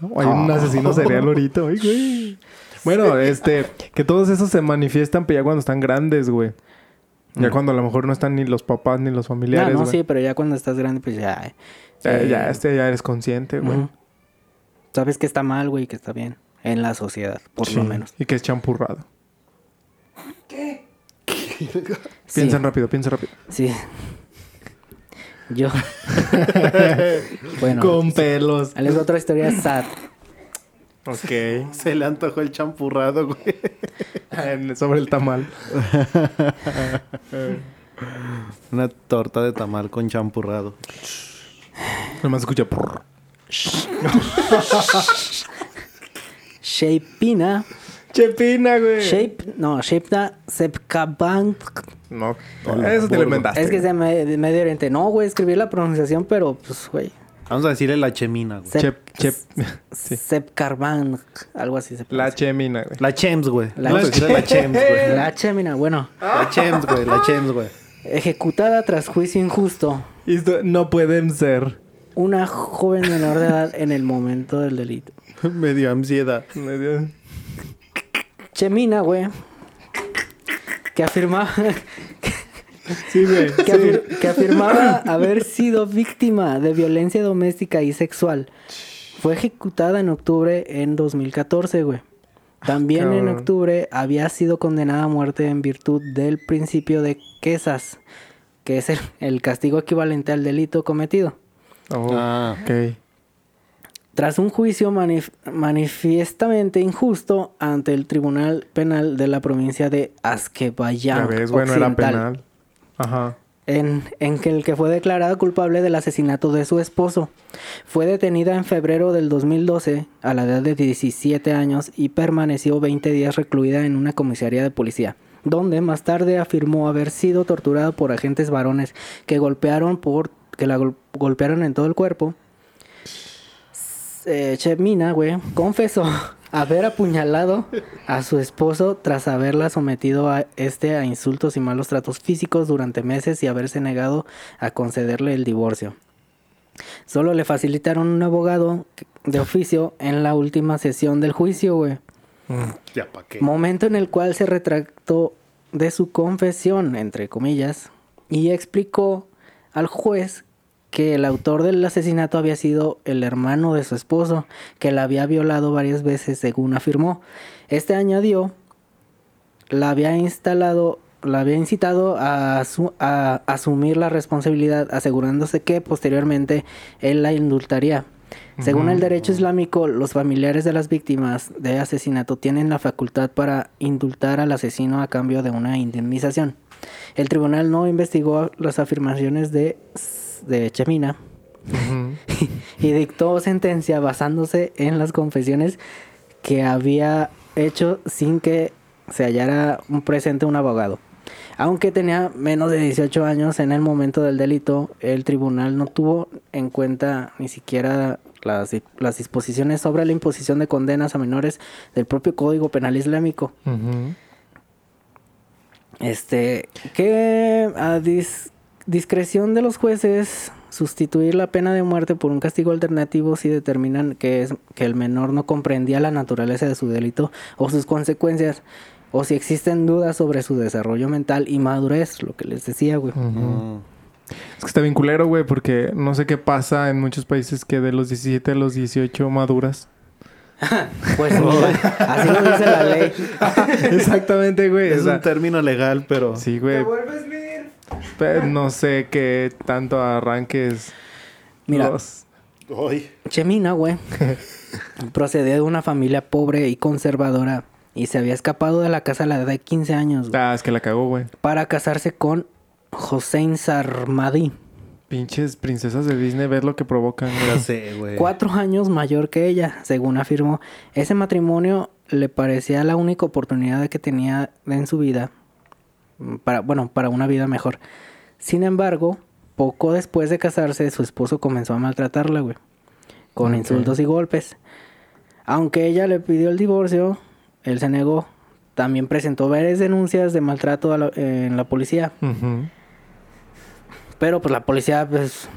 Oh, hay un asesino serial ahorita, ay, güey. Bueno, este, que todos esos se manifiestan pero ya cuando están grandes, güey. Ya Mm. cuando a lo mejor no están ni los papás ni los No, familiares, no, güey. sí, pero ya cuando estás grande, pues ya. Ya, eh, ya, este, ya eres consciente, güey. Sabes que está mal, güey, y que está bien. En la sociedad, por Sí, lo menos. Y que es champurrado. ¿Qué? Sí. Piensen rápido, piensa rápido. Sí. Yo. bueno. Con pelos. les otra historia sad. Ok. Se le antojó el champurrado, güey. En- Sobre el tamal. Una torta de tamal con champurrado. Nomás escucha. Shapina. Chepina, güey. Shape. No, Shapina Sepkabank. No, eso te lo inventaste. Es que es de, me- de Medio Oriente. No, güey, escribí la pronunciación, pero pues, güey. Vamos a decirle la chemina, güey. Sep- Chep, chep. Sí. Sepkarbank. Algo así se La chemina, güey. La chems, güey. La Vamos a decirle la chems, güey. La Chemina, bueno. La chems, güey. La chems, güey. Ejecutada tras juicio injusto. Y esto no pueden ser. Una joven menor de edad en el momento del delito. Me dio ansiedad. Medio- Chemina, güey. Que afirmaba, Sí, güey. que, afir- que afirmaba haber sido víctima de violencia doméstica y sexual. Fue ejecutada en octubre en 2014, güey. También en octubre había sido condenada a muerte en virtud del principio de quesas, que es el, el castigo equivalente al delito cometido. Oh, Ah. ok. Tras un juicio manif- manifiestamente injusto ante el Tribunal Penal de la provincia de Azerbaiyán Ya ves, bueno, era penal. Ajá. En, el que fue declarado culpable del asesinato de su esposo. Fue detenida en febrero del 2012 a la edad de 17 años y permaneció 20 días recluida en una comisaría de policía, donde más tarde afirmó haber sido torturada por agentes varones que golpearon por que la gol- golpearon en todo el cuerpo. Eh, Chemina, güey, confesó haber apuñalado a su esposo tras haberla sometido a este a insultos y malos tratos físicos durante meses y haberse negado a concederle el divorcio. Solo le facilitaron un abogado de oficio en la última sesión del juicio, güey. Ya, ¿pa' qué? Momento en el cual se retractó de su confesión, entre comillas, y explicó al juez que el autor del asesinato había sido el hermano de su esposo, que la había violado varias veces, según afirmó. Este añadió, la había instalado, la había incitado a, asu- a asumir la responsabilidad, asegurándose que posteriormente él la indultaría. Según el derecho islámico, los familiares de las víctimas de asesinato tienen la facultad para indultar al asesino a cambio de una indemnización. El tribunal no investigó las afirmaciones de, de Chemina, y dictó sentencia basándose en las confesiones que había hecho sin que se hallara un presente un abogado. Aunque tenía menos de 18 años en el momento del delito, el tribunal no tuvo en cuenta ni siquiera las, las disposiciones sobre la imposición de condenas a menores del propio Código Penal Islámico. Ujú. Este, que a dis- discreción de los jueces sustituir la pena de muerte por un castigo alternativo si determinan que es que el menor no comprendía la naturaleza de su delito o sus consecuencias o si existen dudas sobre su desarrollo mental y madurez, lo que les decía, güey. Es que está bien culero, güey, porque no sé qué pasa en muchos países que de los 17 a los 18 maduras. Pues así lo dice la ley. Exactamente, güey. Es o sea, un término legal, pero... sí, Te güey. vuelves vir. Pero no sé qué tanto arranques Mira, los... Chemina, güey, procedía de una familia pobre y conservadora y se había escapado de la casa a la edad de 15 años, güey. Ah, es que la cagó, güey. para casarse con Hossein Sarmadi, Pinches princesas de Disney, ver lo que provocan, güey. sé, güey. cuatro años mayor que ella, según afirmó. Ese matrimonio le parecía la única oportunidad que tenía en su vida, para, bueno, para una vida mejor. Sin embargo, poco después de casarse, su esposo comenzó a maltratarla, güey, con insultos y golpes. Aunque ella le pidió el divorcio, él se negó. También presentó varias denuncias de maltrato a la- en la policía. Pero pues la policía, pues...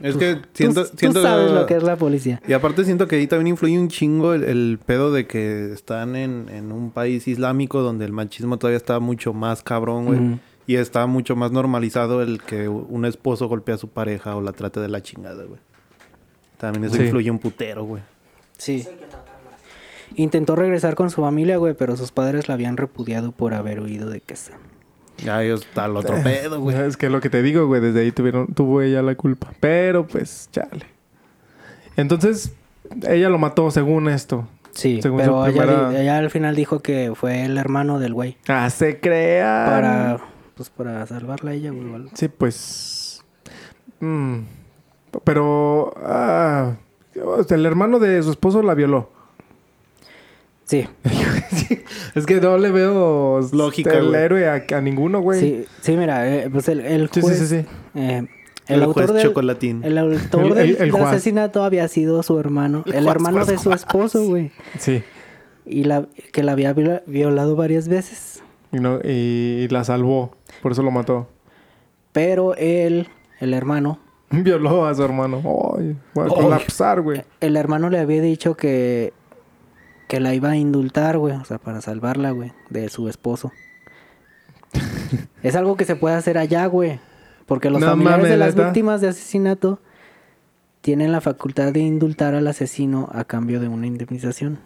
Es que tú- siento... tú siento sabes lo que es la policía. Y aparte siento que ahí también influye un chingo el, el pedo de que están en, en un país islámico donde el machismo todavía está mucho más cabrón, güey. Y está mucho más normalizado el que un esposo golpea a su pareja o la trate de la chingada, güey. También eso Sí. influye un putero, güey. Sí. Intentó regresar con su familia, güey, pero sus padres la habían repudiado por haber huido de casa. Ya ellos el otro pedo, güey. Es que lo que te digo, güey, desde ahí tuvieron, tuvo ella la culpa. Pero pues, chale. Entonces, ella lo mató según esto. Sí, Según pero ella, primera- di- ella al final dijo que fue el hermano del güey. Ah, se crea. Para, pues, para salvarla a ella, güey. Sí, pues. mm, pero. ah, el hermano de su esposo la violó. Sí, Es que no le veo Lógica, el güey. héroe a, a ninguno, güey. sí, sí, mira, eh, pues el, el juez... sí, sí, sí. eh, El, el, juez autor del, chocolatín. el autor El- del, el- del asesinato había sido su hermano. El, juaz, hermano juaz, de su esposo, güey. Sí. Y la, que la había viola- violado varias veces. Y, no- y la salvó. Por eso lo mató. Pero él, el hermano, Violó a su hermano. Ay, voy a Ay. colapsar, güey. el hermano le había dicho que, que la iba a indultar, güey. O sea, para salvarla, güey, de su esposo. es algo que se puede hacer allá, güey. Porque los No familiares de las víctimas de asesinato tienen la facultad de indultar al asesino a cambio de una indemnización.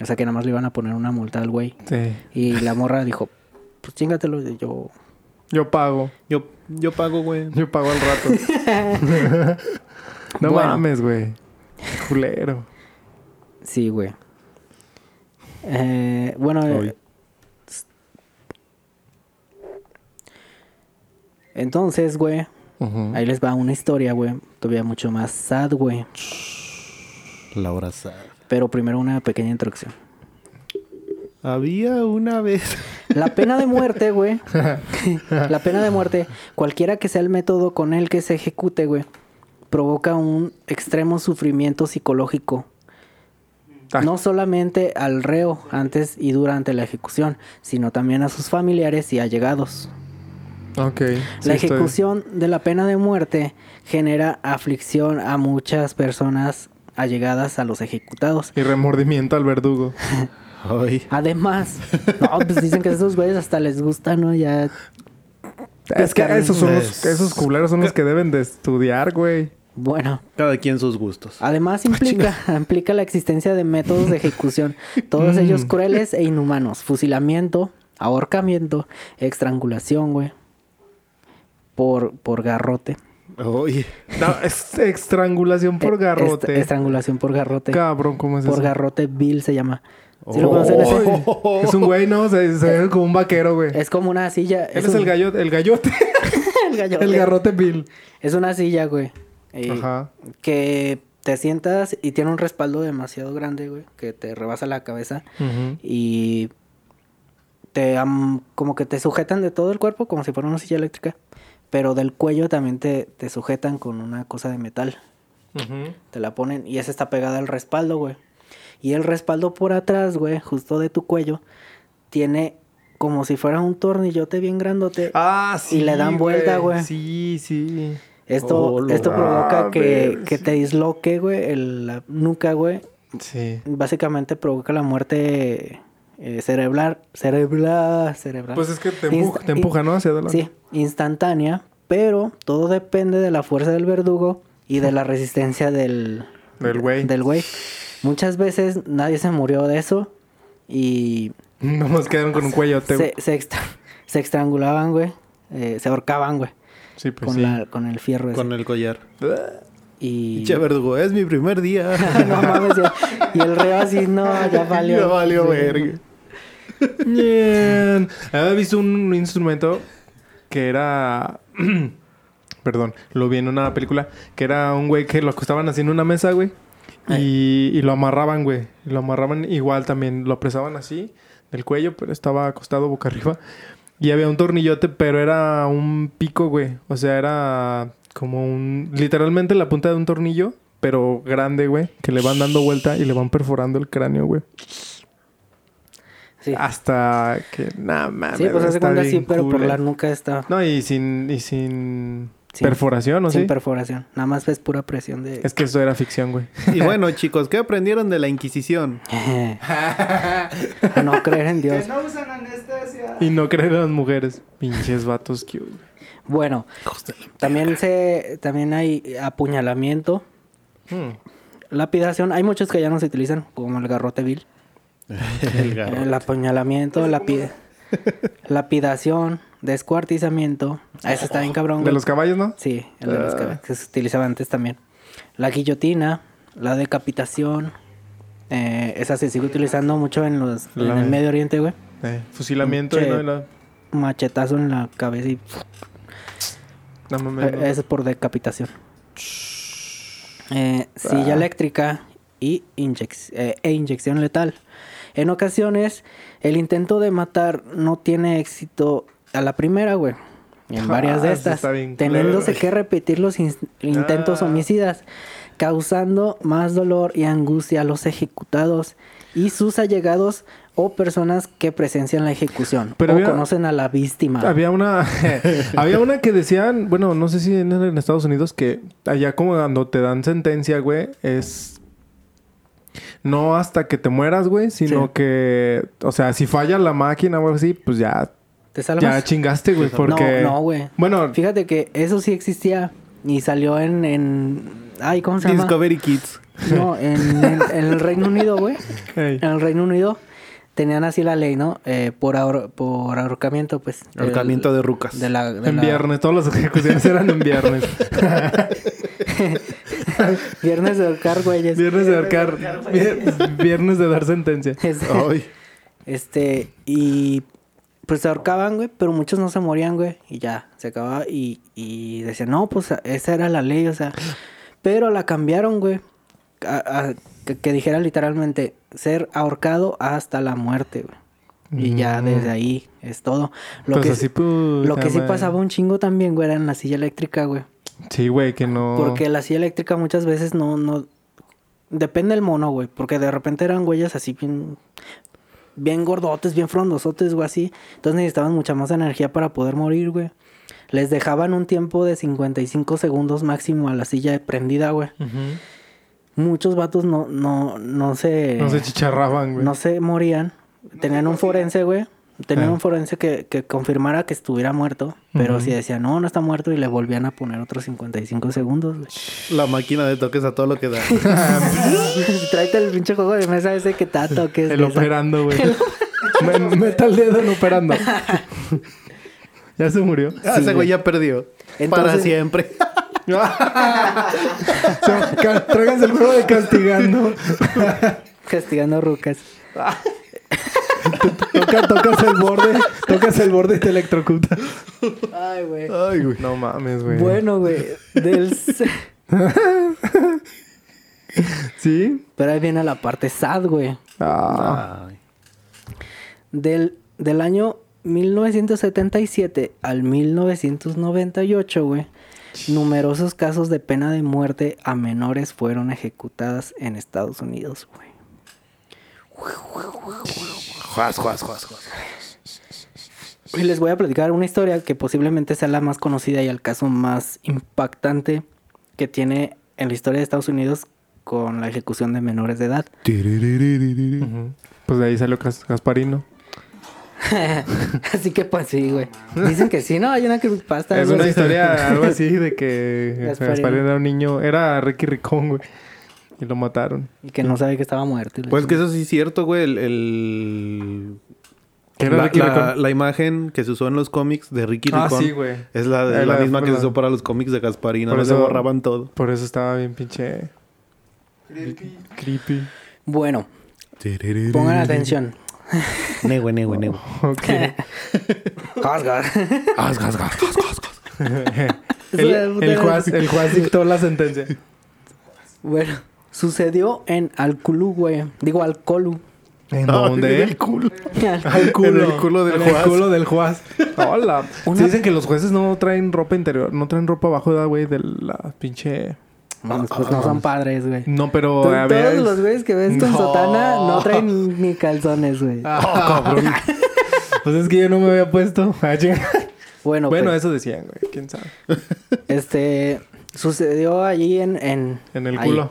O sea, que nada más le iban a poner una multa al güey. Sí. Y la morra dijo, pues chingatelo, yo... Yo pago. Yo, yo pago, güey. Yo pago al rato. no Bueno. mames, güey. Culero. Sí, güey. Eh, bueno, eh, entonces, güey, ahí les va una historia, güey, todavía mucho más sad, güey. Laura Sad. Pero primero una pequeña introducción. Había una vez. La pena de muerte, güey. la pena de muerte, cualquiera que sea el método con el que se ejecute, güey, provoca un extremo sufrimiento psicológico. Ah. No solamente al reo antes y durante la ejecución, sino también a sus familiares y allegados. Ok. sí la estoy- ejecución de la pena de muerte genera aflicción a muchas personas allegadas a los ejecutados. Y remordimiento al verdugo. Ay. Además, no, pues dicen que a esos güeyes hasta les gusta, ¿no? Ya Es que esos son los, es- esos culeros son los que deben de estudiar, güey. Bueno, Cada quien sus gustos. además implica, implica la existencia de métodos de ejecución, todos ellos crueles e inhumanos. Fusilamiento, ahorcamiento, estrangulación, güey. Por, por garrote. Oye. No, es estrangulación por garrote. est- estrangulación por garrote. Cabrón, ¿cómo es por eso? garrote vil se llama. ¿Sí lo Oh. conocen Es un güey, ¿no? Se, se ve como un vaquero, güey. Es como una silla. Él es un- el el gallote. el gallote. el garrote Bill. Es una silla, güey. Eh, Ajá. que te sientas y tiene un respaldo demasiado grande, güey, que te rebasa la cabeza Ujú. y te am- como que te sujetan de todo el cuerpo como si fuera una silla eléctrica, pero del cuello también te, te sujetan con una cosa de metal. Ujú. Te la ponen y esa está pegada al respaldo, güey. Y el respaldo por atrás, güey, justo de tu cuello, tiene como si fuera un tornillote bien grandote. Ah, sí. Y le dan vuelta, güey. Sí, sí. Esto, Oh, esto provoca que, que te disloque, güey, el- la nuca, güey. Sí. Básicamente provoca la muerte eh, cerebral, cerebral, cerebral. Pues es que te, empuja, te empuja, ¿no? Hacia adelante. Sí, instantánea, pero todo depende de la fuerza del verdugo y de la resistencia del Del güey. Del güey. Muchas veces nadie se murió de eso y Nomás quedaron con un cuello. se, se, extra- se estrangulaban, güey. eh, se ahorcaban, güey. Sí, pues con, sí. la, con el fierro ese. Con el collar. Y... Che verdugo, es mi primer día. no mames, y el reo así, no, ya valió. Ya valió Sí. verga. Bien. Había visto un instrumento que era. Perdón, lo vi en una película. Que era un güey que lo acostaban así en una mesa, güey. Y, y lo amarraban, güey. Lo amarraban igual también. Lo apresaban así del cuello, pero estaba acostado boca arriba. Y había un tornillote, pero era un pico, güey. O sea, era como un. Literalmente la punta de un tornillo, pero grande, güey. Que le van dando vuelta y le van perforando el cráneo, güey. Sí, Hasta que, nada más. sí pues hace cuenta así, pero por la nuca está No, y sin, y sin, Sin- perforación, ¿no? sin sí? perforación. Nada más es pura presión de... es que eso era ficción, güey. Y bueno, chicos, ¿qué aprendieron de la Inquisición? No creer en Dios. Que no usan anestesia. Y no creer en las mujeres. Pinches vatos cute. güey. Bueno, también se también hay apuñalamiento, Hmm. lapidación. Hay muchos que ya no se utilizan, como el garrote vil. El apuñalamiento, lapi- lapidación, descuartizamiento. Ah, ese está bien cabrón. De los caballos, ¿no? Sí, el de los Ah. caballos, que se utilizaba antes también. La guillotina, la decapitación. Eh, esa se sigue utilizando mucho en los en el Medio Oriente, güey. Eh, fusilamiento y no, y la- Machetazo en la cabeza y no no. Eh, Eso es por decapitación. Eh, silla Ah. eléctrica y inyec- e inyección letal. En ocasiones, el intento de matar no tiene éxito a la primera, güey. En varias de Ah, estas, teniéndose que repetir los in- intentos Ah. homicidas, causando más dolor y angustia a los ejecutados y sus allegados o personas que presencian la ejecución Pero o había- conocen a la víctima. Había una había una que decían, bueno, no sé si en, en Estados Unidos que allá como cuando te dan sentencia, güey, es no hasta que te mueras, güey, sino Sí. que, o sea, si falla la máquina o algo así, pues ya ¿Te salvas? ya chingaste, güey, porque No, no, güey. Bueno, Fíjate que eso sí existía y salió en, en... Ay, ¿cómo se llama? Discovery Kids. No, en, en- en el Reino Unido, güey. hey, En el Reino Unido tenían así la ley, ¿no? Eh, por, ahor- por ahorcamiento, pues. Ahorcamiento de rucas. De la, de en la- viernes, todas las ejecuciones eran en viernes. Viernes de ahorcar, güeyes. viernes de ahorcar, vier- viernes de dar sentencia. Este, Ay. este, y pues se ahorcaban, güey, pero muchos no se morían, güey, y ya, se acababa y, y decían, no, pues esa era la ley, o sea, pero la cambiaron, güey, a- a- que, que dijera literalmente, ser ahorcado hasta la muerte, güey. Y ya Mm. desde ahí es todo. Lo Pues que, así, puta lo que sí pasaba un chingo también, güey, era en la silla eléctrica, güey. Sí, güey, que no. Porque la silla eléctrica muchas veces no, no... Depende del mono, güey. Porque de repente eran güeyes así bien... Bien gordotes, bien frondosotes, güey, así. Entonces necesitaban mucha más energía para poder morir, güey. Les dejaban un tiempo de 55 segundos máximo a la silla prendida, güey. Muchos vatos no, no, no se... No se chicharraban, güey. no se morían. Tenían un forense, güey. Tenían Ah. un forense que, que confirmara que estuviera muerto. Pero si decía, no, no está muerto, y le volvían a poner otros 55 segundos, güey. La máquina de toques a todo lo que da. Tráete el pinche juego de mesa ese que te toques. El operando, güey. Me- Meta el dedo en operando. ya se murió. Ah, Ese güey ya perdió. Para siempre. Tráiganse el juego de castigando. Castigando rucas. Toca, tocas el borde, tocas el borde y te electrocuta. Ay, güey. Ay, güey. No mames, güey. Bueno, güey. Del, ¿Sí? Pero ahí viene la parte sad, güey. Ah. Del, del año 1977 al 1998, güey, numerosos casos de pena de muerte a menores fueron ejecutadas en Estados Unidos, güey. Juas, juas, juas, juas. Y les voy a platicar una historia que posiblemente sea la más conocida y el caso más impactante que tiene en la historia de Estados Unidos con la ejecución de menores de edad. Pues de ahí salió Gasparino. Así que pues sí, güey. Dicen que sí, ¿no? Hay una creepypasta. Es una historia, algo así, de que Gasparino. Gasparino era un niño... Era Ricky Ricón, güey. Y lo mataron. Y que no sabe que estaba muerto. Pues que eso sí es cierto, güey. El, el- ¿Qué era la, Ricky la- Ricón? la imagen que se usó en los cómics de Ricky Ah, Ricón sí, güey. es la, la la- misma que se usó para los cómics de Gasparino. Por no se borraban todo. Por eso estaba bien pinche... Creepy. Bueno, pongan atención. Negue, negue, negue. Ok. Casgar. el, el juez, el juez dictó la sentencia. Bueno, sucedió en Alculú, güey. Digo, Alcolu. ¿En dónde? el culo. Al culo. En el culo del En el juez. culo del juez. Hola. Una- Sí dicen que los jueces no traen ropa interior, no traen ropa abajo, ¿verdad, güey, de la pinche... No, pues no son padres, güey. No, pero a Todos ver... los güeyes que ves con No. sotana no traen ni calzones, güey. Ah, cabrón. pues es que yo no me había puesto. Ah. Bueno, bueno, pues, eso decían, güey. ¿Quién sabe? este... Sucedió allí en... En, En el ahí, culo.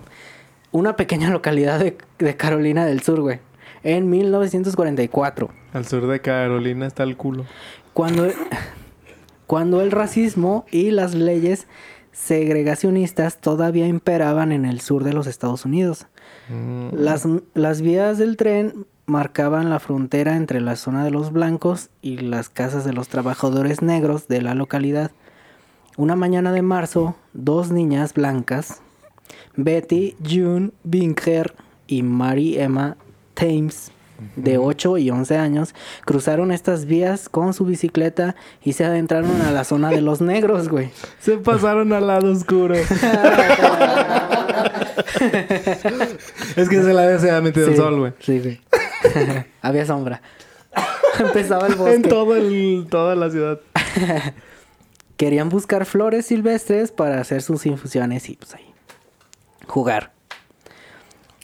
Una pequeña localidad de, de Carolina del Sur, güey. En 1944. Al sur de Carolina está el culo. Cuando, cuando el racismo y las leyes segregacionistas todavía imperaban en el sur de los Estados Unidos. Mm. Las, las vías del tren marcaban la frontera entre la zona de los blancos y las casas de los trabajadores negros de la localidad. Una mañana de marzo, dos niñas blancas, Betty June Binker y Mary Emma Thames, de 8 y 11 años, cruzaron estas vías con su bicicleta y se adentraron a la zona de los negros, güey. Se pasaron al lado oscuro. es que se la había se había metido el sol, güey. Sí, güey. Había sombra. Empezaba el bosque. En todo el, toda la ciudad. Querían buscar flores silvestres para hacer sus infusiones y pues ahí jugar.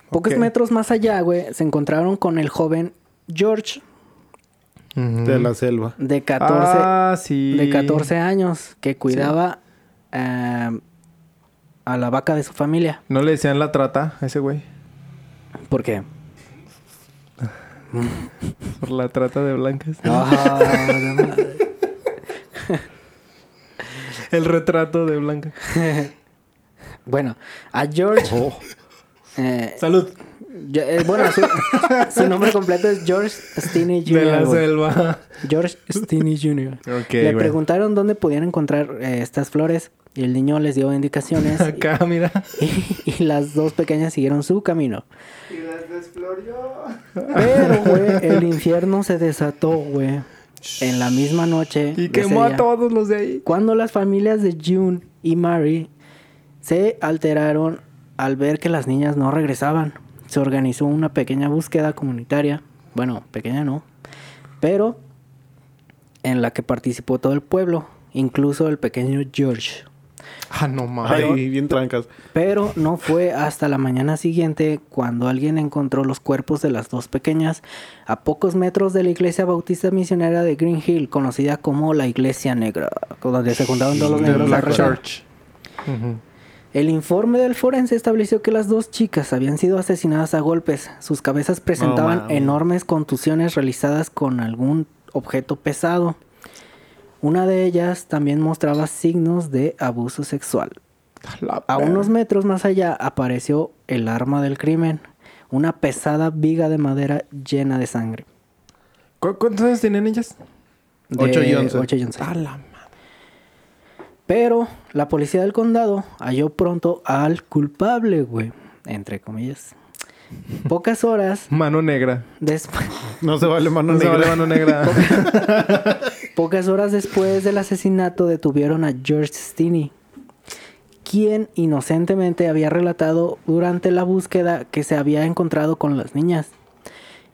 Pocos metros más allá, güey, se encontraron con el joven George De la selva. de 14, Ah, sí. de 14 años que cuidaba eh, a la vaca de su familia. ¿No le decían la trata a ese güey? ¿Por qué? Por la trata de blancas. La madre. El retrato de blanca. bueno, a George... Oh. eh, Salud. yo- eh, bueno, su, su nombre completo es George Stinney De la Jr. selva. George Stinney Jr. Le preguntaron dónde podían encontrar eh, estas flores y el niño les dio indicaciones Acá, mira. y, y las dos pequeñas siguieron su camino. Y las desflorió. Pero, güey, el infierno se desató, güey, en la misma noche. Y quemó a todos los de ahí. Cuando las familias de June y Mary se alteraron al ver que las niñas no regresaban, se organizó una pequeña búsqueda comunitaria. Bueno, pequeña no, pero en la que participó todo el pueblo, incluso el pequeño George. Ah, no mames. Bien trancas. Pero no fue hasta la mañana siguiente cuando alguien encontró los cuerpos de las dos pequeñas a pocos metros de la iglesia bautista misionera de Green Hill, conocida como la Iglesia Negra, donde se juntaron todos los The negros a Black. Church. El informe del forense estableció que las dos chicas habían sido asesinadas a golpes. Sus cabezas presentaban enormes contusiones realizadas con algún objeto pesado. Una de ellas también mostraba signos de abuso sexual. A unos metros más allá apareció el arma del crimen, una pesada viga de madera llena de sangre. ¿Cu ¿Cuántos años tenían ellas? 8 y 11. 8 y 11. Pero la policía del condado halló pronto al culpable, güey, entre comillas. Pocas horas Mano negra. después, No se vale mano No se negra. vale mano negra. pocas horas después del asesinato detuvieron a George Stinney, quien inocentemente había relatado durante la búsqueda que se había encontrado con las niñas.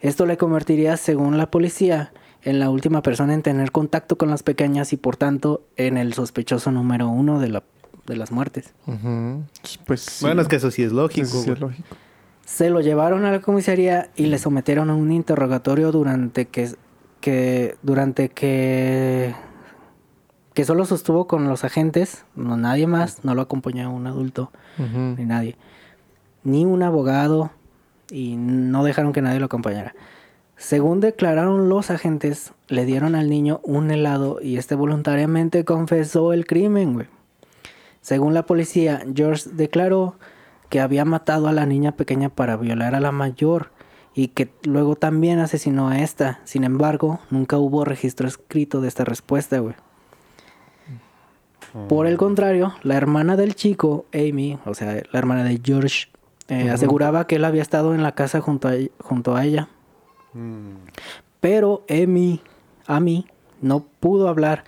Esto le convertiría, según la policía, en la última persona en tener contacto con las pequeñas y por tanto en el sospechoso número uno de, la, de las muertes. Pues sí. Bueno, es que eso sí es lógico. Eso sí es güey. lógico. Se lo llevaron a la comisaría y le sometieron a un interrogatorio durante que, que durante que que solo sostuvo con los agentes, no nadie más, no lo acompañó un adulto ni nadie, ni un abogado y no dejaron que nadie lo acompañara. Según declararon los agentes, le dieron al niño un helado y este voluntariamente confesó el crimen, güey. Según la policía, George declaró que había matado a la niña pequeña para violar a la mayor y que luego también asesinó a esta. Sin embargo, nunca hubo registro escrito de esta respuesta, güey. Por el contrario, la hermana del chico, Amy, o sea, la hermana de George, eh, aseguraba que él había estado en la casa junto a, junto a ella. Pero Amy, Amy, no pudo hablar.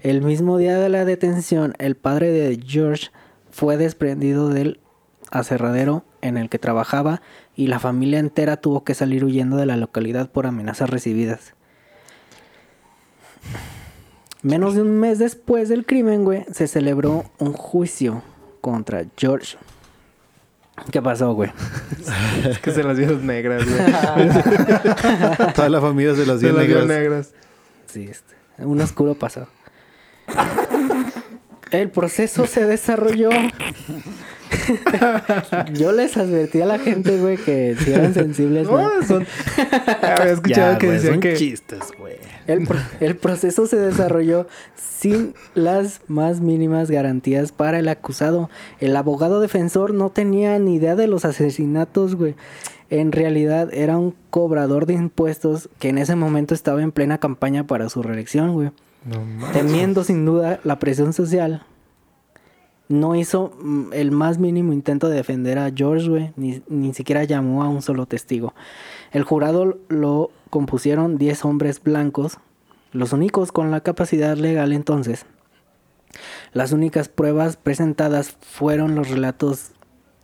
El mismo día de la detención, el padre de George fue desprendido del aserradero en el que trabajaba y la familia entera tuvo que salir huyendo de la localidad por amenazas recibidas. Menos de un mes después del crimen, güey, se celebró un juicio contra George. ¿Qué pasó, güey? Es que se las dieron negras, güey. Toda la familia se las dieron negras. negras. Sí, este, un oscuro pasado. El proceso se desarrolló. Yo les advertí a la gente, güey, que si eran sensibles, güey. No, son... Había escuchado Ya, que decían son que... chistes, güey. El, pro- el proceso se desarrolló sin las más mínimas garantías para el acusado. El abogado defensor no tenía ni idea de los asesinatos, güey. En realidad era un cobrador de impuestos que en ese momento estaba en plena campaña para su reelección, güey. No. Temiendo sin duda la presión social, no hizo mm, el más mínimo intento de defender a George, güey, ni, ni siquiera llamó a un solo testigo. El jurado lo compusieron 10 hombres blancos, los únicos con la capacidad legal entonces. Las únicas pruebas presentadas fueron los relatos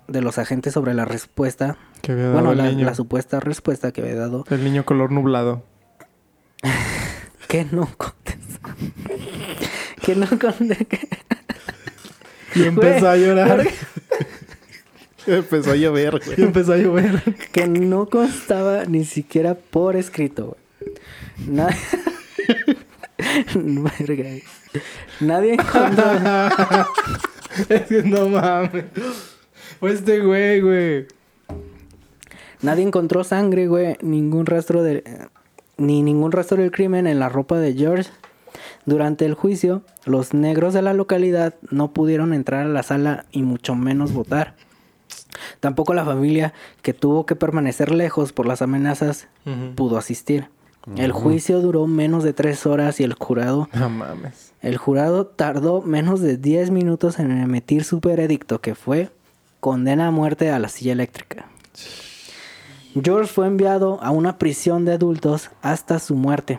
de los agentes sobre la respuesta, Que había dado bueno, el la, niño. la supuesta respuesta que había dado, El niño color nublado. que no contestó. que no contestó. Y empezó a llorar. Empezó a llover, güey. empezó a llover. que no constaba ni siquiera por escrito, güey. Nadie... Verga. Nadie encontró... es que no mames. Fue este güey, güey. Nadie encontró sangre, güey. Ningún rastro de... Ni ningún rastro del crimen en la ropa de George. Durante el juicio, los negros de la localidad no pudieron entrar a la sala y mucho menos votar. Tampoco la familia, que tuvo que permanecer lejos por las amenazas, pudo asistir. El juicio duró menos de tres horas y el jurado No mames. El jurado tardó menos de 10 minutos en emitir su veredicto, que fue condena a muerte a la silla eléctrica. George fue enviado a una prisión de adultos hasta su muerte.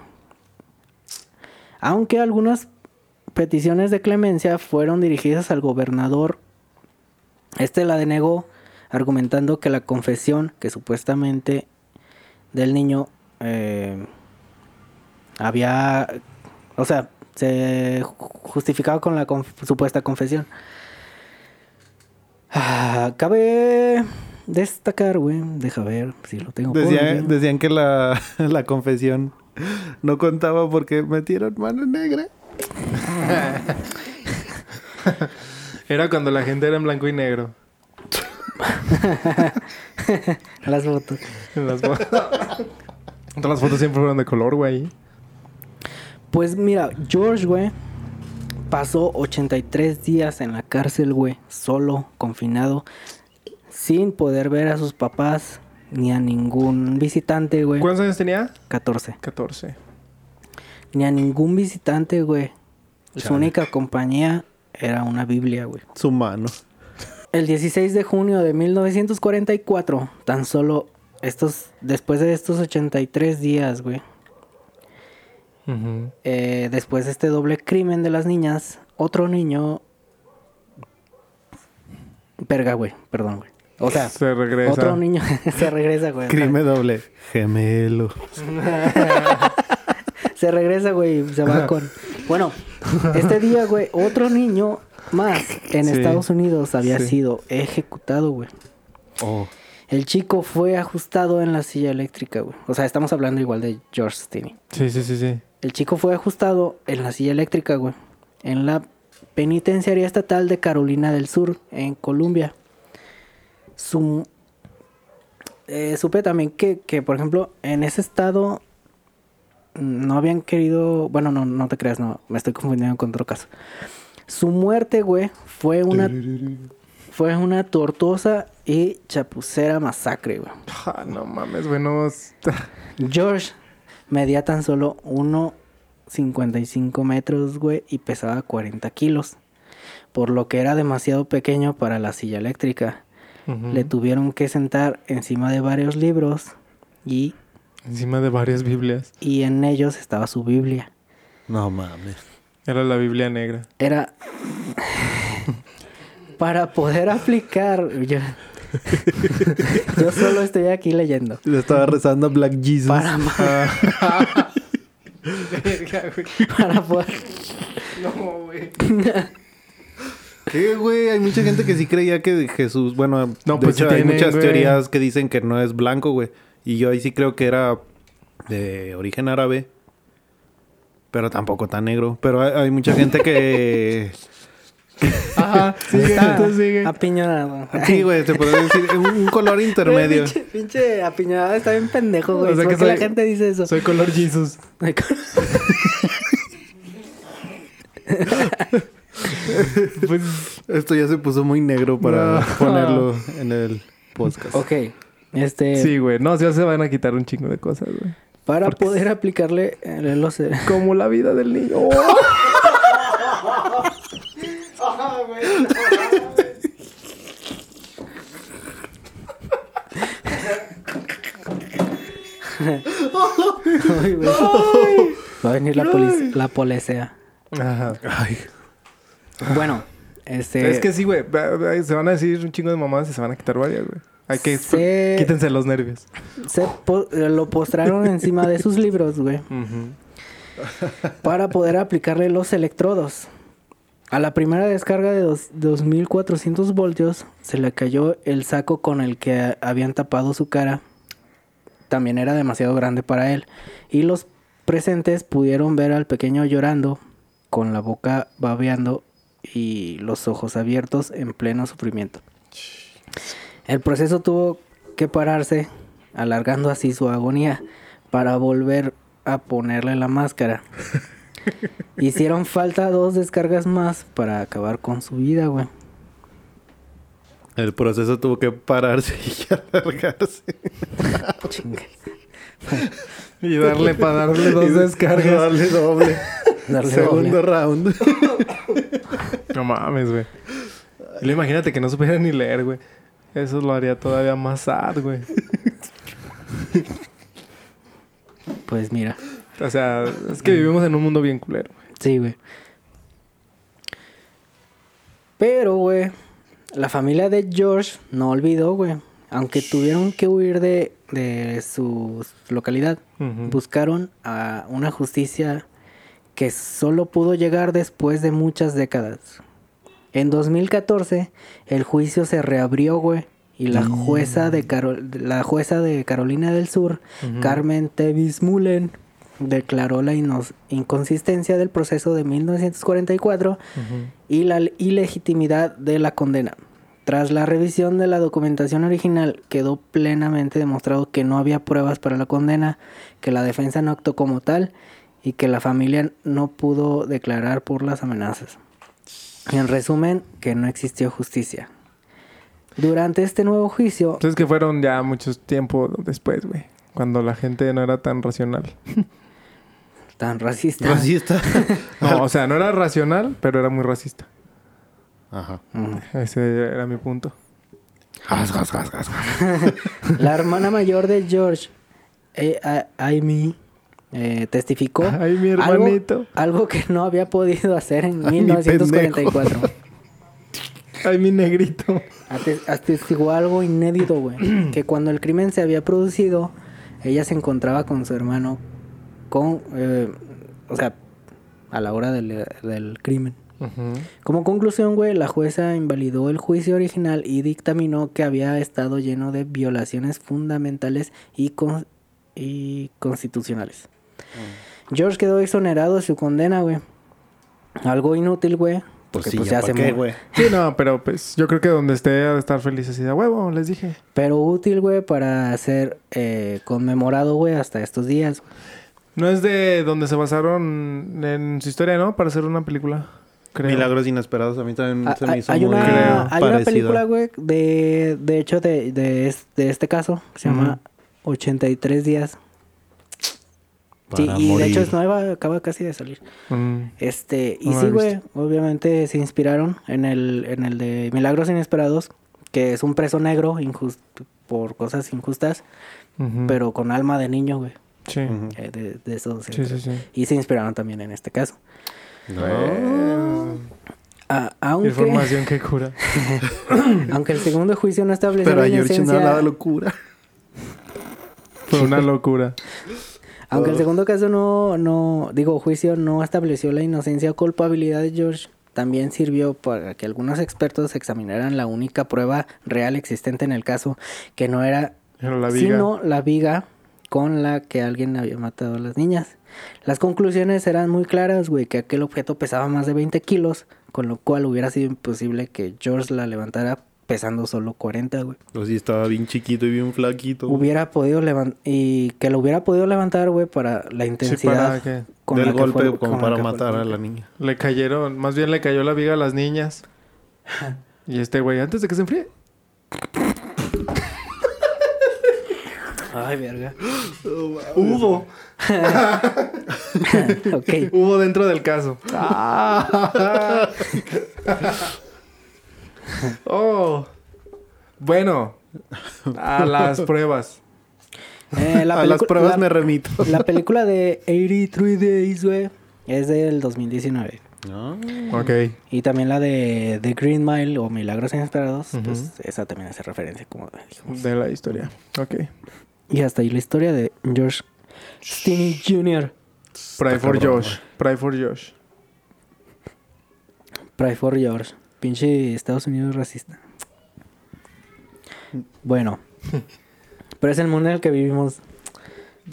Aunque algunas peticiones de clemencia fueron dirigidas al gobernador, este la denegó, argumentando que la confesión que supuestamente del niño eh, había, o sea, se ju- justificaba con la conf- supuesta confesión. Ah, cabe destacar, güey, deja ver si lo tengo. por Decía- aquí. decían que la, la confesión no contaba porque metieron mano negra. Era cuando la gente era en blanco y negro. Las fotos. Las fotos. Todas las fotos siempre fueron de color, güey. Pues mira, George, güey, pasó 83 días en la cárcel, güey, solo, confinado, sin poder ver a sus papás ni a ningún visitante, güey. ¿Cuántos años tenía? 14. 14. Ni a ningún visitante, güey. Su única compañía era una Biblia, güey. Su mano. El 16 de junio de 1944, tan solo estos, después de estos 83 días, güey, eh, después de este doble crimen de las niñas, otro niño Perga, güey. Perdón, güey. O sea, Se regresa. otro niño se regresa, güey. Crimen doble. Gemelo. Se regresa, güey. Se va con. Bueno, este día, güey, otro niño más en Sí. Estados Unidos había Sí. sido ejecutado, güey. Oh. El chico fue ajustado en la silla eléctrica, güey. O sea, estamos hablando igual de George Stinney. Sí, sí, sí, sí. El chico fue ajustado en la silla eléctrica, güey. En la penitenciaría estatal de Carolina del Sur, en Colombia. Su, eh, supe también que, que, por ejemplo, en ese estado no habían querido... Bueno, no, no te creas, no. Me estoy confundiendo con otro caso. Su muerte, güey, fue una, fue una tortuosa y chapucera masacre, güey. Ah, no mames, bueno. está- George medía tan solo 1,55 metros, güey, y pesaba 40 kilos. Por lo que era demasiado pequeño para la silla eléctrica. Le tuvieron que sentar encima de varios libros y, Encima de varias Biblias. y en ellos estaba su Biblia. No mames. Era la Biblia negra. Era para poder aplicar. Yo, yo solo estoy aquí leyendo. Le estaba rezando a Black Jesus. Para, para poder. No, güey. ¿Qué, güey? Hay mucha gente que sí creía que Jesús... Bueno, No, pues hay muchas güey. teorías que dicen que no es blanco, güey. Y yo ahí sí creo que era de origen árabe. Pero tampoco tan negro. Pero hay, hay mucha gente que... Ajá, sigue, Está entonces sigue. apiñonado. Sí, güey, te podría decir un, un color intermedio. Pinche, pinche apiñonado está bien pendejo, güey. O sea ¿Por que la gente dice eso? Soy color Jesus. Pues, Esto ya se puso muy negro para No. ponerlo en el podcast. ok. Este, sí, güey. No, ya se van a quitar un chingo de cosas, güey. Para poder aplicarle eh, los... Como la vida del niño. Ay, güey. Va a venir la, polic- la policía. Ajá. Ay, Bueno, este... Es que sí, güey. Se van a decir un chingo de mamadas y se van a quitar varias, güey. Hay que... Se- Quítense los nervios. se po- eh, lo postraron encima de sus libros, güey. para poder aplicarle los electrodos. A la primera descarga de dos- 2400 voltios se le cayó el saco con el que habían tapado su cara. También era demasiado grande para él. Y los presentes pudieron ver al pequeño llorando, con la boca babeando y los ojos abiertos en pleno sufrimiento. El proceso tuvo que pararse, alargando así su agonía, para volver a ponerle la máscara. Hicieron falta dos descargas más para acabar con su vida, güey. el proceso tuvo que pararse y alargarse. Y darle para darle dos descargas. Darle doble. Darle Segundo doble. round. No mames, güey. Imagínate que no supiera ni leer, güey. Eso lo haría todavía más sad, güey. Pues mira, O sea, es que vivimos en un mundo bien culero. güey. sí, güey. Pero, güey, la familia de George no olvidó, güey. Aunque tuvieron que huir de, de su localidad, buscaron a una justicia que solo pudo llegar después de muchas décadas. En 2014, el juicio se reabrió, güey, y la jueza de Caro- la jueza de Carolina del Sur. Carmen Tevis Mullen, declaró la inconsistencia del proceso de 1944 Ujú. y la ilegitimidad de la condena. Tras la revisión de la documentación original, quedó plenamente demostrado que no había pruebas para la condena, que la defensa no actuó como tal y que la familia no pudo declarar por las amenazas. En resumen, que no existió justicia. Durante este nuevo juicio, Entonces que fueron ya mucho tiempo después, güey. Cuando la gente no era tan racional. tan racista. Racista. No, o sea, no era racional, pero era muy racista. Ajá. Mm. Ese era mi punto. La hermana mayor de George, eh, Amy, eh, testificó Ay, mi algo- que no había podido hacer en Ay, mi 1944. Ay, mi negrito. Ate- Atestiguó algo inédito, güey. que cuando el crimen se había producido, ella se encontraba con su hermano con... eh, o sea, a la hora del, del crimen. Como conclusión, güey, la jueza invalidó el juicio original y dictaminó que había estado lleno de violaciones fundamentales y, con- y constitucionales. George quedó exonerado de su condena, güey. Algo inútil, güey. Porque sí, pues ya ya se qué, güey. Sí, no, pero pues yo creo que donde esté ha de estar feliz así de huevo, les dije. Pero útil, güey, para ser eh, conmemorado, güey, hasta estos días. No es de donde se basaron en su historia, ¿no? Para hacer una película. Creo. Milagros inesperados. A mí también Ah, se me hay- hizo hay, muy una, creo, hay una película, güey, de, de hecho, de, de, es- de este caso, que se llama 83 días. Sí, y de hecho es nueva, acaba casi de salir. Mm. Este, y No la sí, güey, obviamente se inspiraron en el, en el de Milagros Inesperados, que es un preso negro injust por cosas injustas, pero con alma de niño, güey. Sí. Eh, de, de eso se Sí, sí, sí. Y se inspiraron también en este caso. Eh, Ah, aunque, Información que cura. aunque el segundo juicio no estableció Pero la a George no inocencia... da locura. Fue una locura. Aunque el segundo caso no, no, digo, juicio no estableció la inocencia o culpabilidad de George, también sirvió para que algunos expertos examinaran la única prueba real existente en el caso, que no era la viga. sino la viga con la que alguien había matado a las niñas. Las conclusiones eran muy claras, güey, que aquel objeto pesaba más de 20 kilos, con lo cual hubiera sido imposible que George la levantara pesando solo 40, güey. Pues sí, estaba bien chiquito y bien flaquito. güey. Hubiera podido levantar, y que lo hubiera podido levantar, güey, para la Sí, intensidad. para que con Del que golpe fue- como para fue matar a la niña. le cayeron, más bien le cayó la viga a las niñas. Y este güey, antes de que se enfríe. Ay, verga. Hubo. ok. Hubo dentro del caso. Ah. oh. Bueno. A las pruebas. Eh, la a las pruebas la- me remito. La película de 83 Days, güey, es del 2019. No. Ok. Y también la de The Green Mile o Milagros Inesperados, pues esa también hace referencia, como dijimos. De la historia. Ok. Y hasta ahí la historia de George Stinney Jr. Pray for Josh. Pray for Josh. Pray for George. Pinche Estados Unidos racista. Bueno. Pero es el mundo en el que vivimos.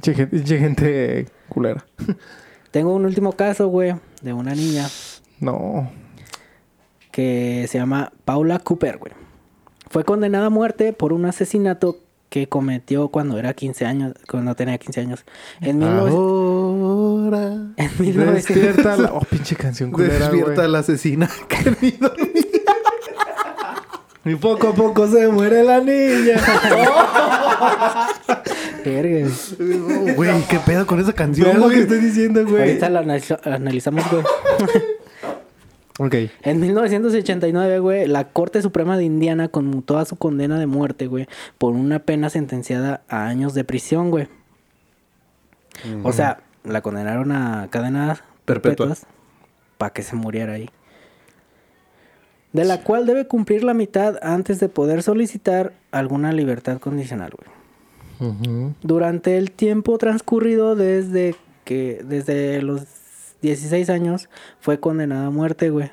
Che gente, che gente culera. Tengo un último caso, güey, de una niña No. que se llama Paula Cooper, güey. Fue condenada a muerte por un asesinato que cometió cuando era 15 años, cuando tenía 15 años. En, 19 Ahora. En 1900 Despierta la... Oh, pinche canción culera, Despierta la asesina querido. Y poco a poco se muere la niña. Verga. Güey, ¿qué pedo con esa canción, Vean lo que estoy diciendo, güey. Ahorita la analiza- analizamos, güey. Ok. En 1989, güey, la Corte Suprema de Indiana conmutó a su condena de muerte, güey, por una pena sentenciada a años de prisión, güey. O sea, la condenaron a cadenas Perpetua. perpetuas para que se muriera ahí. De la cual debe cumplir la mitad antes de poder solicitar alguna libertad condicional, güey. Durante el tiempo transcurrido desde que desde los 16 años fue condenada a muerte, güey.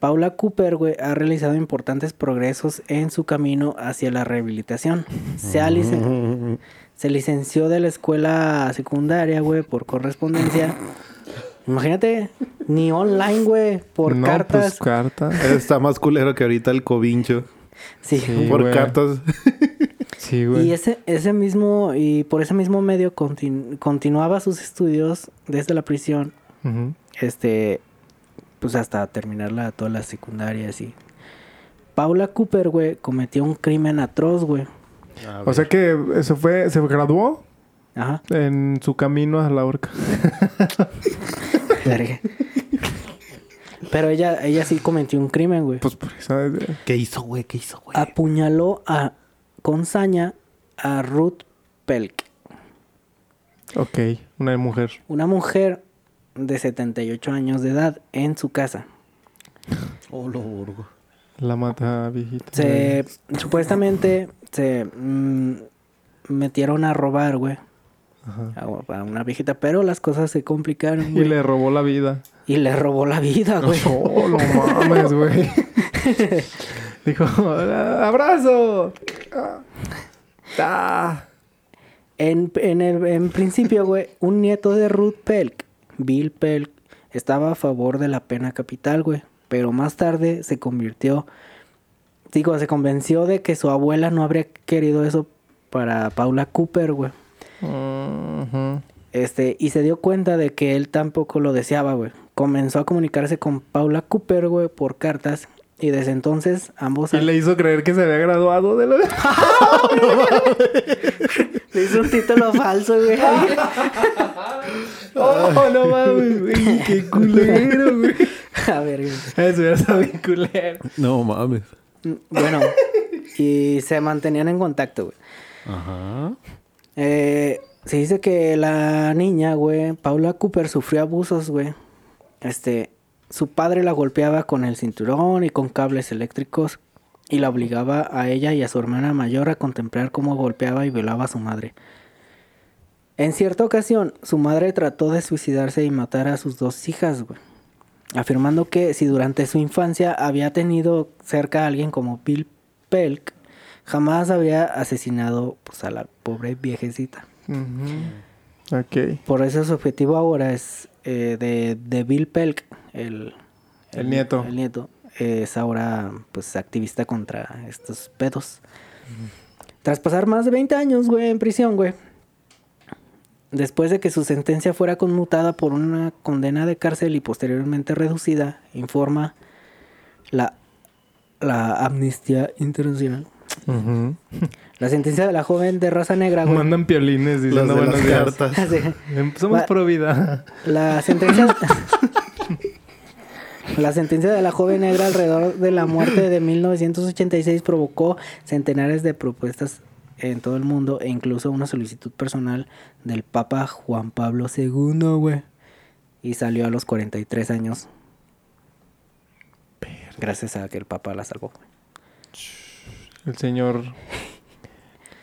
Paula Cooper, güey, ha realizado importantes progresos en su camino hacia la rehabilitación. Se, ha se licenció de la escuela secundaria, güey, por correspondencia. Imagínate, ni online, güey, por no, cartas. Pues, cartas. Está más culero que ahorita el covincho. sí, Sí. por güey. cartas. Sí, güey. Y ese, ese mismo, y por ese mismo medio continu- continuaba sus estudios desde la prisión, este, pues hasta terminar la, toda la secundaria así. Paula Cooper, güey, cometió un crimen atroz, güey. O sea que eso fue, se graduó Ajá. en su camino a la horca. verga. Pero ella, ella sí cometió un crimen, güey. Pues por eso. eh, ¿Qué hizo, güey? ¿Qué hizo, güey? Apuñaló a, con saña a Ruth Pelk, Ok, una mujer. una mujer de 78 años de edad, en su casa. Oh, lo burgo. La mata viejita. Se, supuestamente se mm, metieron a robar, güey. Ajá. A, a una viejita, pero las cosas se complicaron, Y güey. le robó la vida. Y le robó la vida, güey. Oh, no mames, güey. Dijo, abrazo. Ah. En, en, el, en principio, güey, un nieto de Ruth Pelk, Bill Pelk, estaba a favor de la pena capital, güey. Pero más tarde se convirtió, digo, se convenció de que su abuela no habría querido eso para Paula Cooper, güey. Este, y se dio cuenta de que él tampoco lo deseaba, güey. Comenzó a comunicarse con Paula Cooper, güey, por cartas. Y desde entonces ambos... Y le hizo creer que se había graduado de la... le hizo un título falso, güey. Oh, no mames, güey. Qué culero, güey. a ver, güey. Eso ya está bien culero. No mames. Bueno, y se mantenían en contacto, güey. Ajá. Eh, se dice que la niña, güey, Paula Cooper sufrió abusos, güey. Este, su padre la golpeaba con el cinturón y con cables eléctricos y la obligaba a ella y a su hermana mayor a contemplar cómo golpeaba y violaba a su madre. En cierta ocasión, su madre trató de suicidarse y matar a sus dos hijas, güey. Afirmando que si durante su infancia había tenido cerca a alguien como Bill Pelk, jamás habría asesinado pues, a la pobre viejecita. Ujú. Ok. Por eso su objetivo ahora es eh, de, de Bill Pelk, el, El nieto. El nieto es ahora pues activista contra estos pedos. Tras pasar más de 20 años, güey, en prisión, güey. Después de que su sentencia fuera conmutada por una condena de cárcel y posteriormente reducida, informa la, la Amnistía Internacional. La sentencia de la joven de raza negra, güey. Mandan piolines Las diciendo días. cartas. Sí. Em, Somos Va- pro vida. La sentencia. la sentencia de la joven negra alrededor de la muerte de 1986 provocó centenares de propuestas en todo el mundo e incluso una solicitud personal del Papa Juan Pablo II, güey. Y salió a los 43 años. Gracias a que el Papa la salvó. güey. El señor.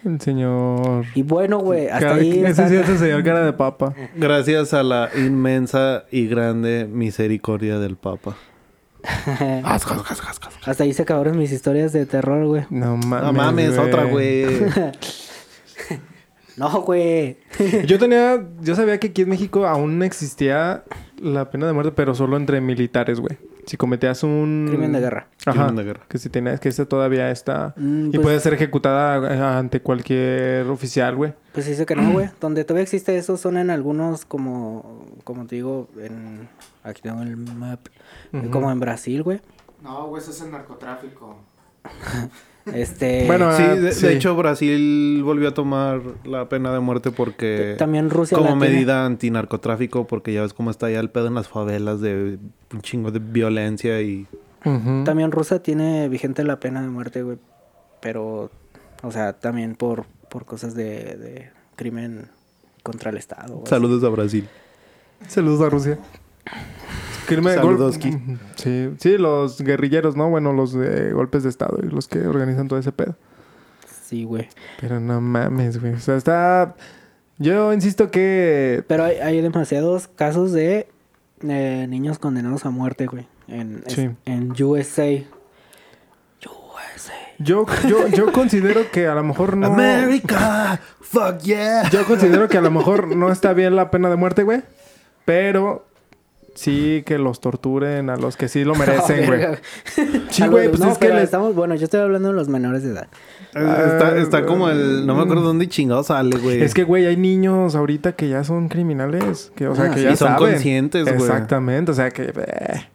El señor. Y bueno, güey, hasta ahí. Ese está- sí es el señor cara de papa. Gracias a la inmensa y grande misericordia del Papa. hasta ahí se acabaron mis historias de terror, güey. No mames. No mames, otra, güey. No, güey. Yo tenía. Yo sabía que aquí en México aún existía la pena de muerte, pero solo entre militares, güey. Si cometías un. Crimen de guerra. Ajá. Crimen de guerra. Que si tenías. Que ese todavía está. Mm, y pues- puede ser ejecutada eh, ante cualquier oficial, güey. Pues dice que no, güey. Donde todavía existe eso son en algunos, como, como te digo, en... Aquí tengo el map. Como en Brasil, güey. No, güey, eso es el narcotráfico. Este... Bueno, Sí, Ah, de, de sí. hecho Brasil volvió a tomar la pena de muerte porque... También Rusia Como la tiene. medida antinarcotráfico porque ya ves cómo está ya el pedo en las favelas de un chingo de violencia y... También Rusia tiene vigente la pena de muerte, güey. Pero, o sea, también por, por cosas de, de crimen contra el Estado. así. Saludos a Brasil. Saludos a Rusia. Crimen- Saludoski. gol- Sí, sí, los guerrilleros, ¿no? Bueno, los de golpes de estado y los que organizan todo ese pedo. Sí, güey. Pero no mames, güey. O sea, está. Yo insisto que. Pero hay, hay demasiados casos de eh, niños condenados a muerte, güey. En, Sí. en USA. USA. Yo, yo, yo considero que a lo mejor no. America, fuck yeah. Yo considero que a lo mejor no está bien la pena de muerte, güey. Pero sí que los torturen a los que sí lo merecen, güey. Sí, Ah, güey, pues no, es que les- estamos, bueno, yo estoy hablando de los menores de edad. Está, está como el... No me acuerdo dónde chingado sale, güey. Es que, güey, hay niños ahorita que ya son criminales. Que, o sea, Ah, que sí. ya Y son saben. conscientes, güey. Exactamente. O sea, que... eh,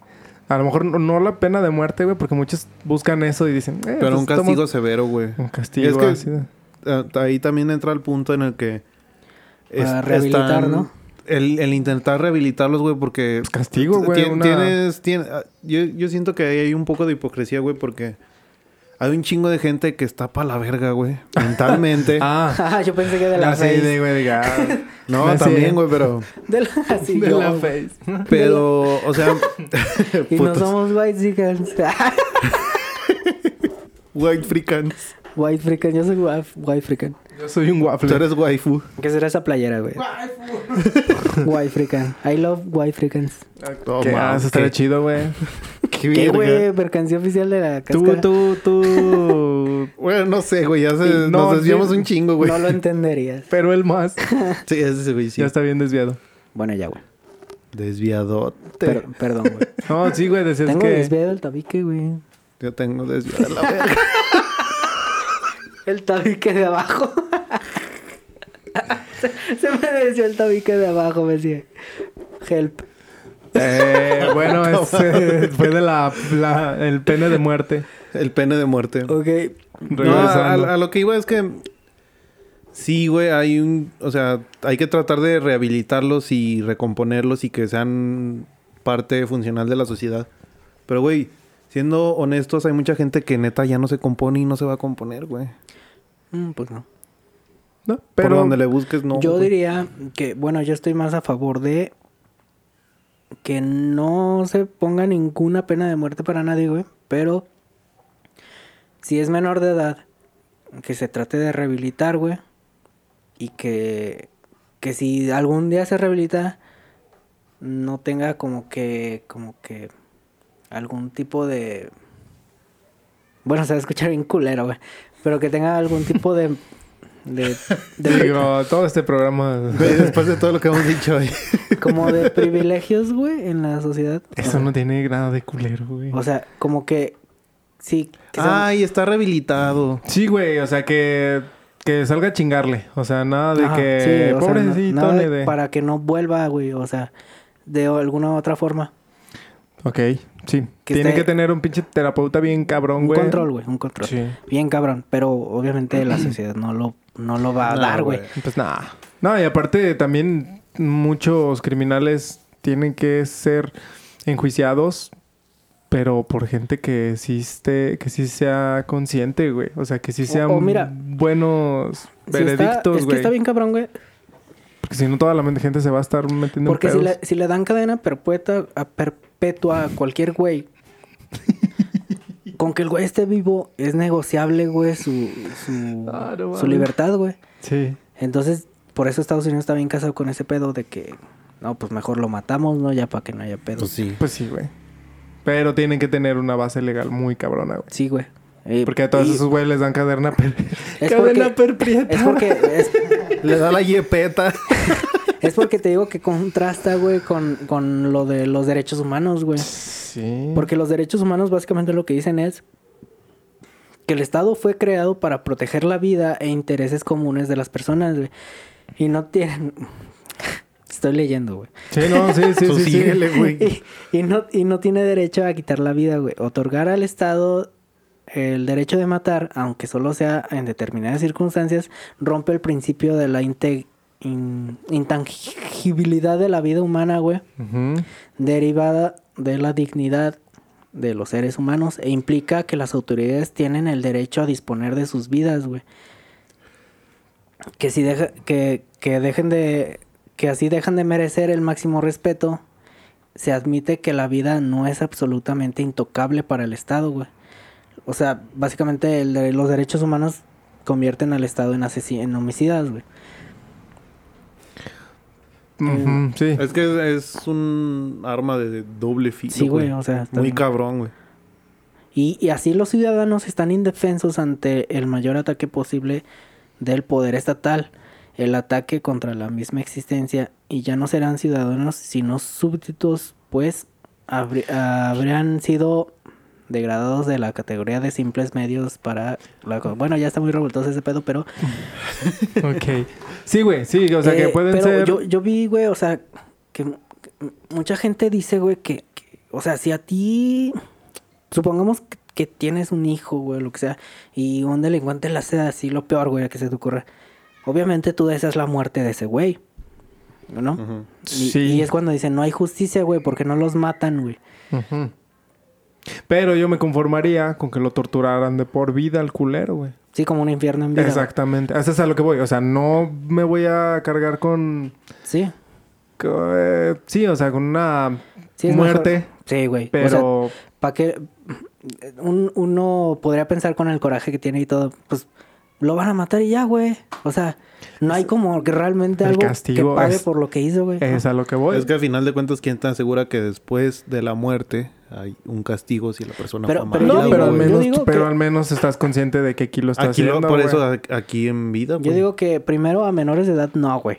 a lo mejor no, no la pena de muerte, güey, porque muchos buscan eso y dicen... eh, Pero pues un castigo estamos- severo, güey. Un castigo Es que- Eh, ahí también entra el punto en el que... Para rehabilitar, ¿no? El, el intentar rehabilitarlos, güey, porque... Pues castigo, güey. Tien- una- Tienes, tien- ah, yo, yo siento que ahí hay un poco de hipocresía, güey, porque Hay un chingo de gente que está para la verga, güey. Mentalmente. Ah, Ah, yo pensé que de la face. de, güey, ah, no, así. también, güey, pero... De la, así de yo, la face. Pero, o sea... Y no somos white chickens. White freakans. White freaking, yo soy white, white freaking. Yo soy un waffle. Tú eres waifu. ¿Qué será esa playera, güey? white freaking. I love white freakens. Oh, ¿Qué? Man, eso estaría qué- chido, güey. Qué ¿Qué, verga. güey? Mercancía oficial de la Tú, cáscara. tú, tú. Bueno, no sé, güey. Ya se, Sí, no, nos desviamos sí. un chingo, güey. No lo entenderías. Pero el más. Sí, ese güey sí. Ya está bien desviado. Bueno, ya, güey. Desviadote. Per- perdón, güey. No, sí, güey, decías Tengo que... desviado el tabique, güey. Yo tengo desviada la verga. El tabique de abajo. se, se me desvió el tabique de abajo, me decía. Help. Eh, bueno, ese fue de la, la- el pene de muerte. El pene de muerte. Ok. No, a- a lo que iba es que... Sí, güey, hay un... O sea, hay que tratar de rehabilitarlos y recomponerlos y que sean parte funcional de la sociedad. Pero, güey, siendo honestos, hay mucha gente que neta ya no se compone y no se va a componer, güey. Mm, pues no. No, Por pero... donde le busques, no. yo güey. diría que, bueno, yo estoy más a favor de que no se ponga ninguna pena de muerte para nadie, güey. Pero si es menor de edad, que se trate de rehabilitar, güey. Y que, que si algún día se rehabilita, no tenga como que, como que algún tipo de... Bueno, se va a escuchar bien culero, güey. Pero que tenga algún tipo de... de, de- Digo, todo este programa... Después de todo lo que hemos dicho hoy. como de privilegios, güey, en la sociedad. Eso no tiene nada de culero, güey. O sea, como que sí. Que sea- Ay, está rehabilitado. Sí, güey, o sea, que, que salga a chingarle. O sea, nada de Ajá, que... sí, o sea, no- pobrecito, nada de- para que no vuelva, güey, o sea, de alguna otra forma. Ok, sí. Que Tiene esté- que tener un pinche terapeuta bien cabrón, Un güey. control, güey, un control. Sí. Bien cabrón, pero obviamente la sociedad no lo, no lo va a No, dar, güey. güey. Pues nada. No, y aparte también muchos criminales tienen que ser enjuiciados, pero por gente que sí esté, que sí sea consciente, güey. O sea, que sí sean o mira, buenos Si veredictos, es que güey. está bien cabrón, güey. Porque si no toda la gente se va a estar metiendo Porque en si pedos. le, si le dan cadena perpetua a, a cualquier güey, con que el güey esté vivo, es negociable, güey, su, su, Ah, no su mames. libertad, güey. Sí. Entonces, por eso Estados Unidos está bien casado con ese pedo de que, no, pues mejor lo matamos, ¿no? Ya para que no haya pedo. Pues sí. Pues sí, güey. Pero tienen que tener una base legal muy cabrona, güey. Sí, güey. Y- Porque a todos y esos güeyes les dan cadena, per... Es cadena porque- perpetua. Es porque, es, Le da la yepeta. es porque te digo que contrasta, güey, con, con lo de los derechos humanos, güey. Sí. Porque los derechos humanos básicamente lo que dicen es que el Estado fue creado para proteger la vida e intereses comunes de las personas, güey. Y no tienen... Estoy leyendo, güey. Sí, no, sí, sí, sí, sí. síguele, güey. Y, y no, y no tiene derecho a quitar la vida, güey. Otorgar al Estado el derecho de matar, aunque solo sea en determinadas circunstancias, rompe el principio de la inte- in- intangibilidad de la vida humana, güey, derivada de la dignidad de los seres humanos e implica que las autoridades tienen el derecho a disponer de sus vidas, güey. Que si deja, que, que dejen de, que así dejan de merecer el máximo respeto, se admite que la vida no es absolutamente intocable para el Estado, güey. O sea, básicamente el los derechos humanos convierten al Estado en, en homicidas, güey. Sí. Es que es un arma de doble filo. Sí, güey, o sea, está Muy bien. cabrón, güey. Y, y así los ciudadanos están indefensos ante el mayor ataque posible del poder estatal, el ataque contra la misma existencia, y ya no serán ciudadanos sino súbditos, pues habrí- habrían sido degradados de la categoría de simples medios para la... Bueno, ya está muy revoltoso ese pedo, pero... Ok. Sí, güey, sí, o sea que Eh, pueden pero ser. Yo, yo vi, güey, o sea, que, que mucha gente dice, güey, que, que- o sea, si a ti, supongamos que, que tienes un hijo, güey, lo que sea, y un delincuente le hace así lo peor, güey, que se te ocurra, obviamente tú deseas la muerte de ese güey, ¿no? Y, Sí. y es cuando dicen, no hay justicia, güey, porque no los matan, güey. Ujú. Pero yo me conformaría con que lo torturaran de por vida al culero, güey. Sí, como un infierno en vida. Exactamente. Eso es a lo que voy. O sea, no me voy a cargar con... Sí. eh, sí, o sea, con una Sí, muerte. mejor. Sí, güey. Pero... O sea, ¿para qué? Un- uno podría pensar con el coraje que tiene y todo, pues lo van a matar y ya, güey. O sea, no hay como que realmente El algo castigo que pague es- por lo que hizo, güey. es a lo que voy. Es que al final de cuentas, ¿quién te asegura que después de la muerte hay un castigo si la persona Pero- fue pero no, pero, al menos, digo pero que- al menos estás consciente de que aquí lo estás Aquí haciendo, por eso a- aquí en vida, Yo pues. digo que primero a menores de edad no, güey.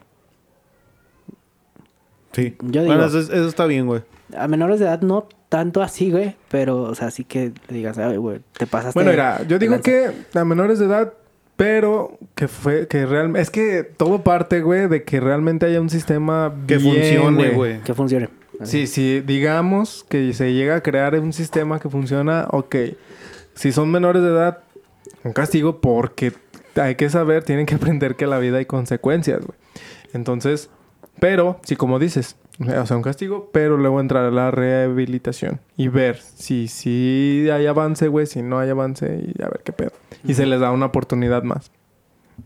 Sí. yo digo- Bueno, eso, es- eso está bien, güey. A menores de edad no tanto así, güey, pero o sea, sí que le digas, "Ay, güey, te pasaste. Bueno, mira, yo digo lanza". que a menores de edad, pero que fue, que realmente, es que todo parte, güey, de que realmente haya un sistema Que bien, funcione, güey. que funcione. Sí, sí, digamos que se llega a crear un sistema que funciona, ok. Si son menores de edad, un castigo porque hay que saber, tienen que aprender que la vida hay consecuencias, güey. Entonces, pero, si como dices, o sea, un castigo, pero luego entrar a la rehabilitación y ver si, si hay avance, güey, si no hay avance y a ver qué pedo. Y se les da una oportunidad más.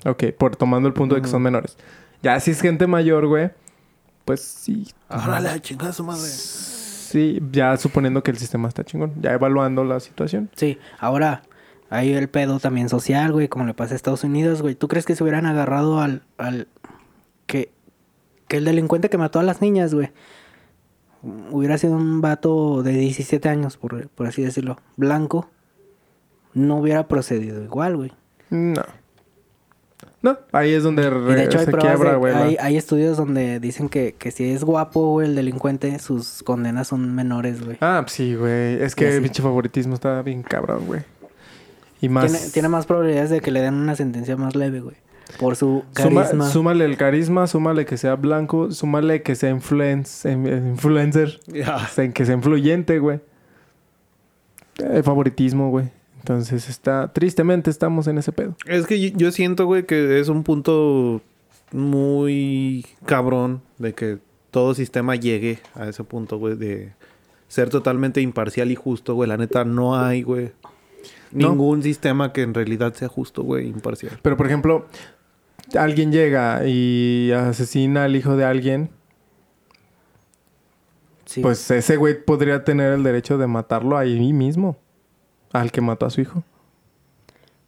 Ok, por tomando el punto de que son menores. Ya si es gente mayor, güey, pues sí, Árale, a chingar a su madre. Sí, ya suponiendo que el sistema está chingón, ya evaluando la situación. Sí, ahora hay el pedo también social, güey, como le pasa a Estados Unidos, güey. ¿Tú crees que se hubieran agarrado al, al que, que el delincuente que mató a las niñas, güey, hubiera sido un vato de 17 años, por, por así decirlo, blanco, no hubiera procedido igual, güey. No. No, ahí es donde re- de hecho hay se quiebra, güey. hay, hay estudios donde dicen que, que si es guapo, güey, el delincuente, sus condenas son menores, güey. Ah, sí, güey. Es que el pinche favoritismo está bien cabrón, güey. Y más... Tiene, tiene más probabilidades de que le den una sentencia más leve, güey. Por su Suma- carisma. súmale el carisma, súmale que sea blanco, súmale que sea influence, influencer, sea, que sea influyente, güey. El favoritismo, güey. Entonces está... Tristemente estamos en ese pedo. Es que yo- siento, güey, que es un punto muy cabrón de que todo sistema llegue a ese punto, güey, de ser totalmente imparcial y justo, güey. La neta, no hay, güey, No. ningún sistema que en realidad sea justo, güey, imparcial. Pero, por ejemplo, alguien llega y asesina al hijo de alguien... Sí. Pues ese güey podría tener el derecho de matarlo ahí mismo. Al que mató a su hijo.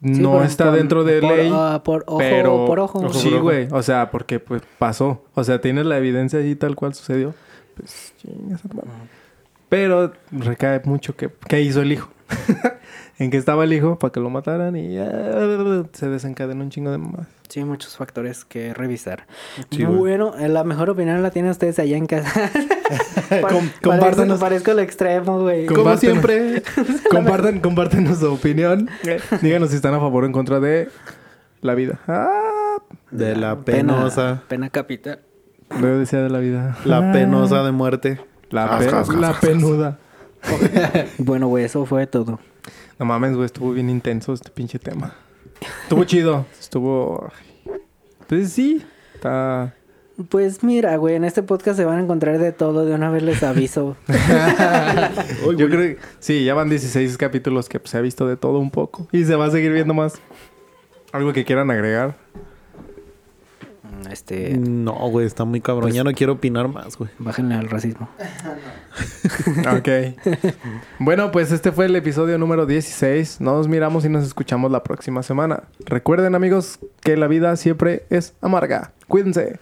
Sí, no por- está por- dentro de por- ley. ah, por ojo, pero... por ojo. Ojo Sí, güey. O sea, porque pues pasó. O sea, tienes la evidencia ahí tal cual sucedió. Pues chingas. Pero recae mucho que... ¿Qué hizo el hijo? en que estaba el hijo para que lo mataran y... ah, se desencadenó un chingo de mamás. Sí, muchos factores que revisar. Sí, bueno, eh, la mejor opinión la tienen ustedes allá en casa. Com- compártanos. Parezco el extremo, güey. Com- Como siempre. compartan, compártenos su opinión. Díganos si están a favor o en contra de la vida. Ah, De la penosa. Pena capital. Yo decía de la vida. La Ah, penosa de muerte. La, pe- la penuda. Bueno, güey, eso fue todo. No mames, güey. Estuvo bien intenso este pinche tema. Estuvo chido. Estuvo... Pues sí. Está... Pues mira, güey, en este podcast se van a encontrar de todo. De una vez les aviso. Yo creo que... Sí, ya van 16 capítulos que pues, se ha visto de todo un poco. Y se va a seguir viendo más. ¿Algo que quieran agregar? Este, No, güey, está muy cabrón. Pues- ya no quiero opinar más, güey. bájenle al racismo. Ok. bueno, pues este fue el episodio número 16. Nos miramos y nos escuchamos la próxima semana. Recuerden, amigos, que la vida siempre es amarga. Cuídense.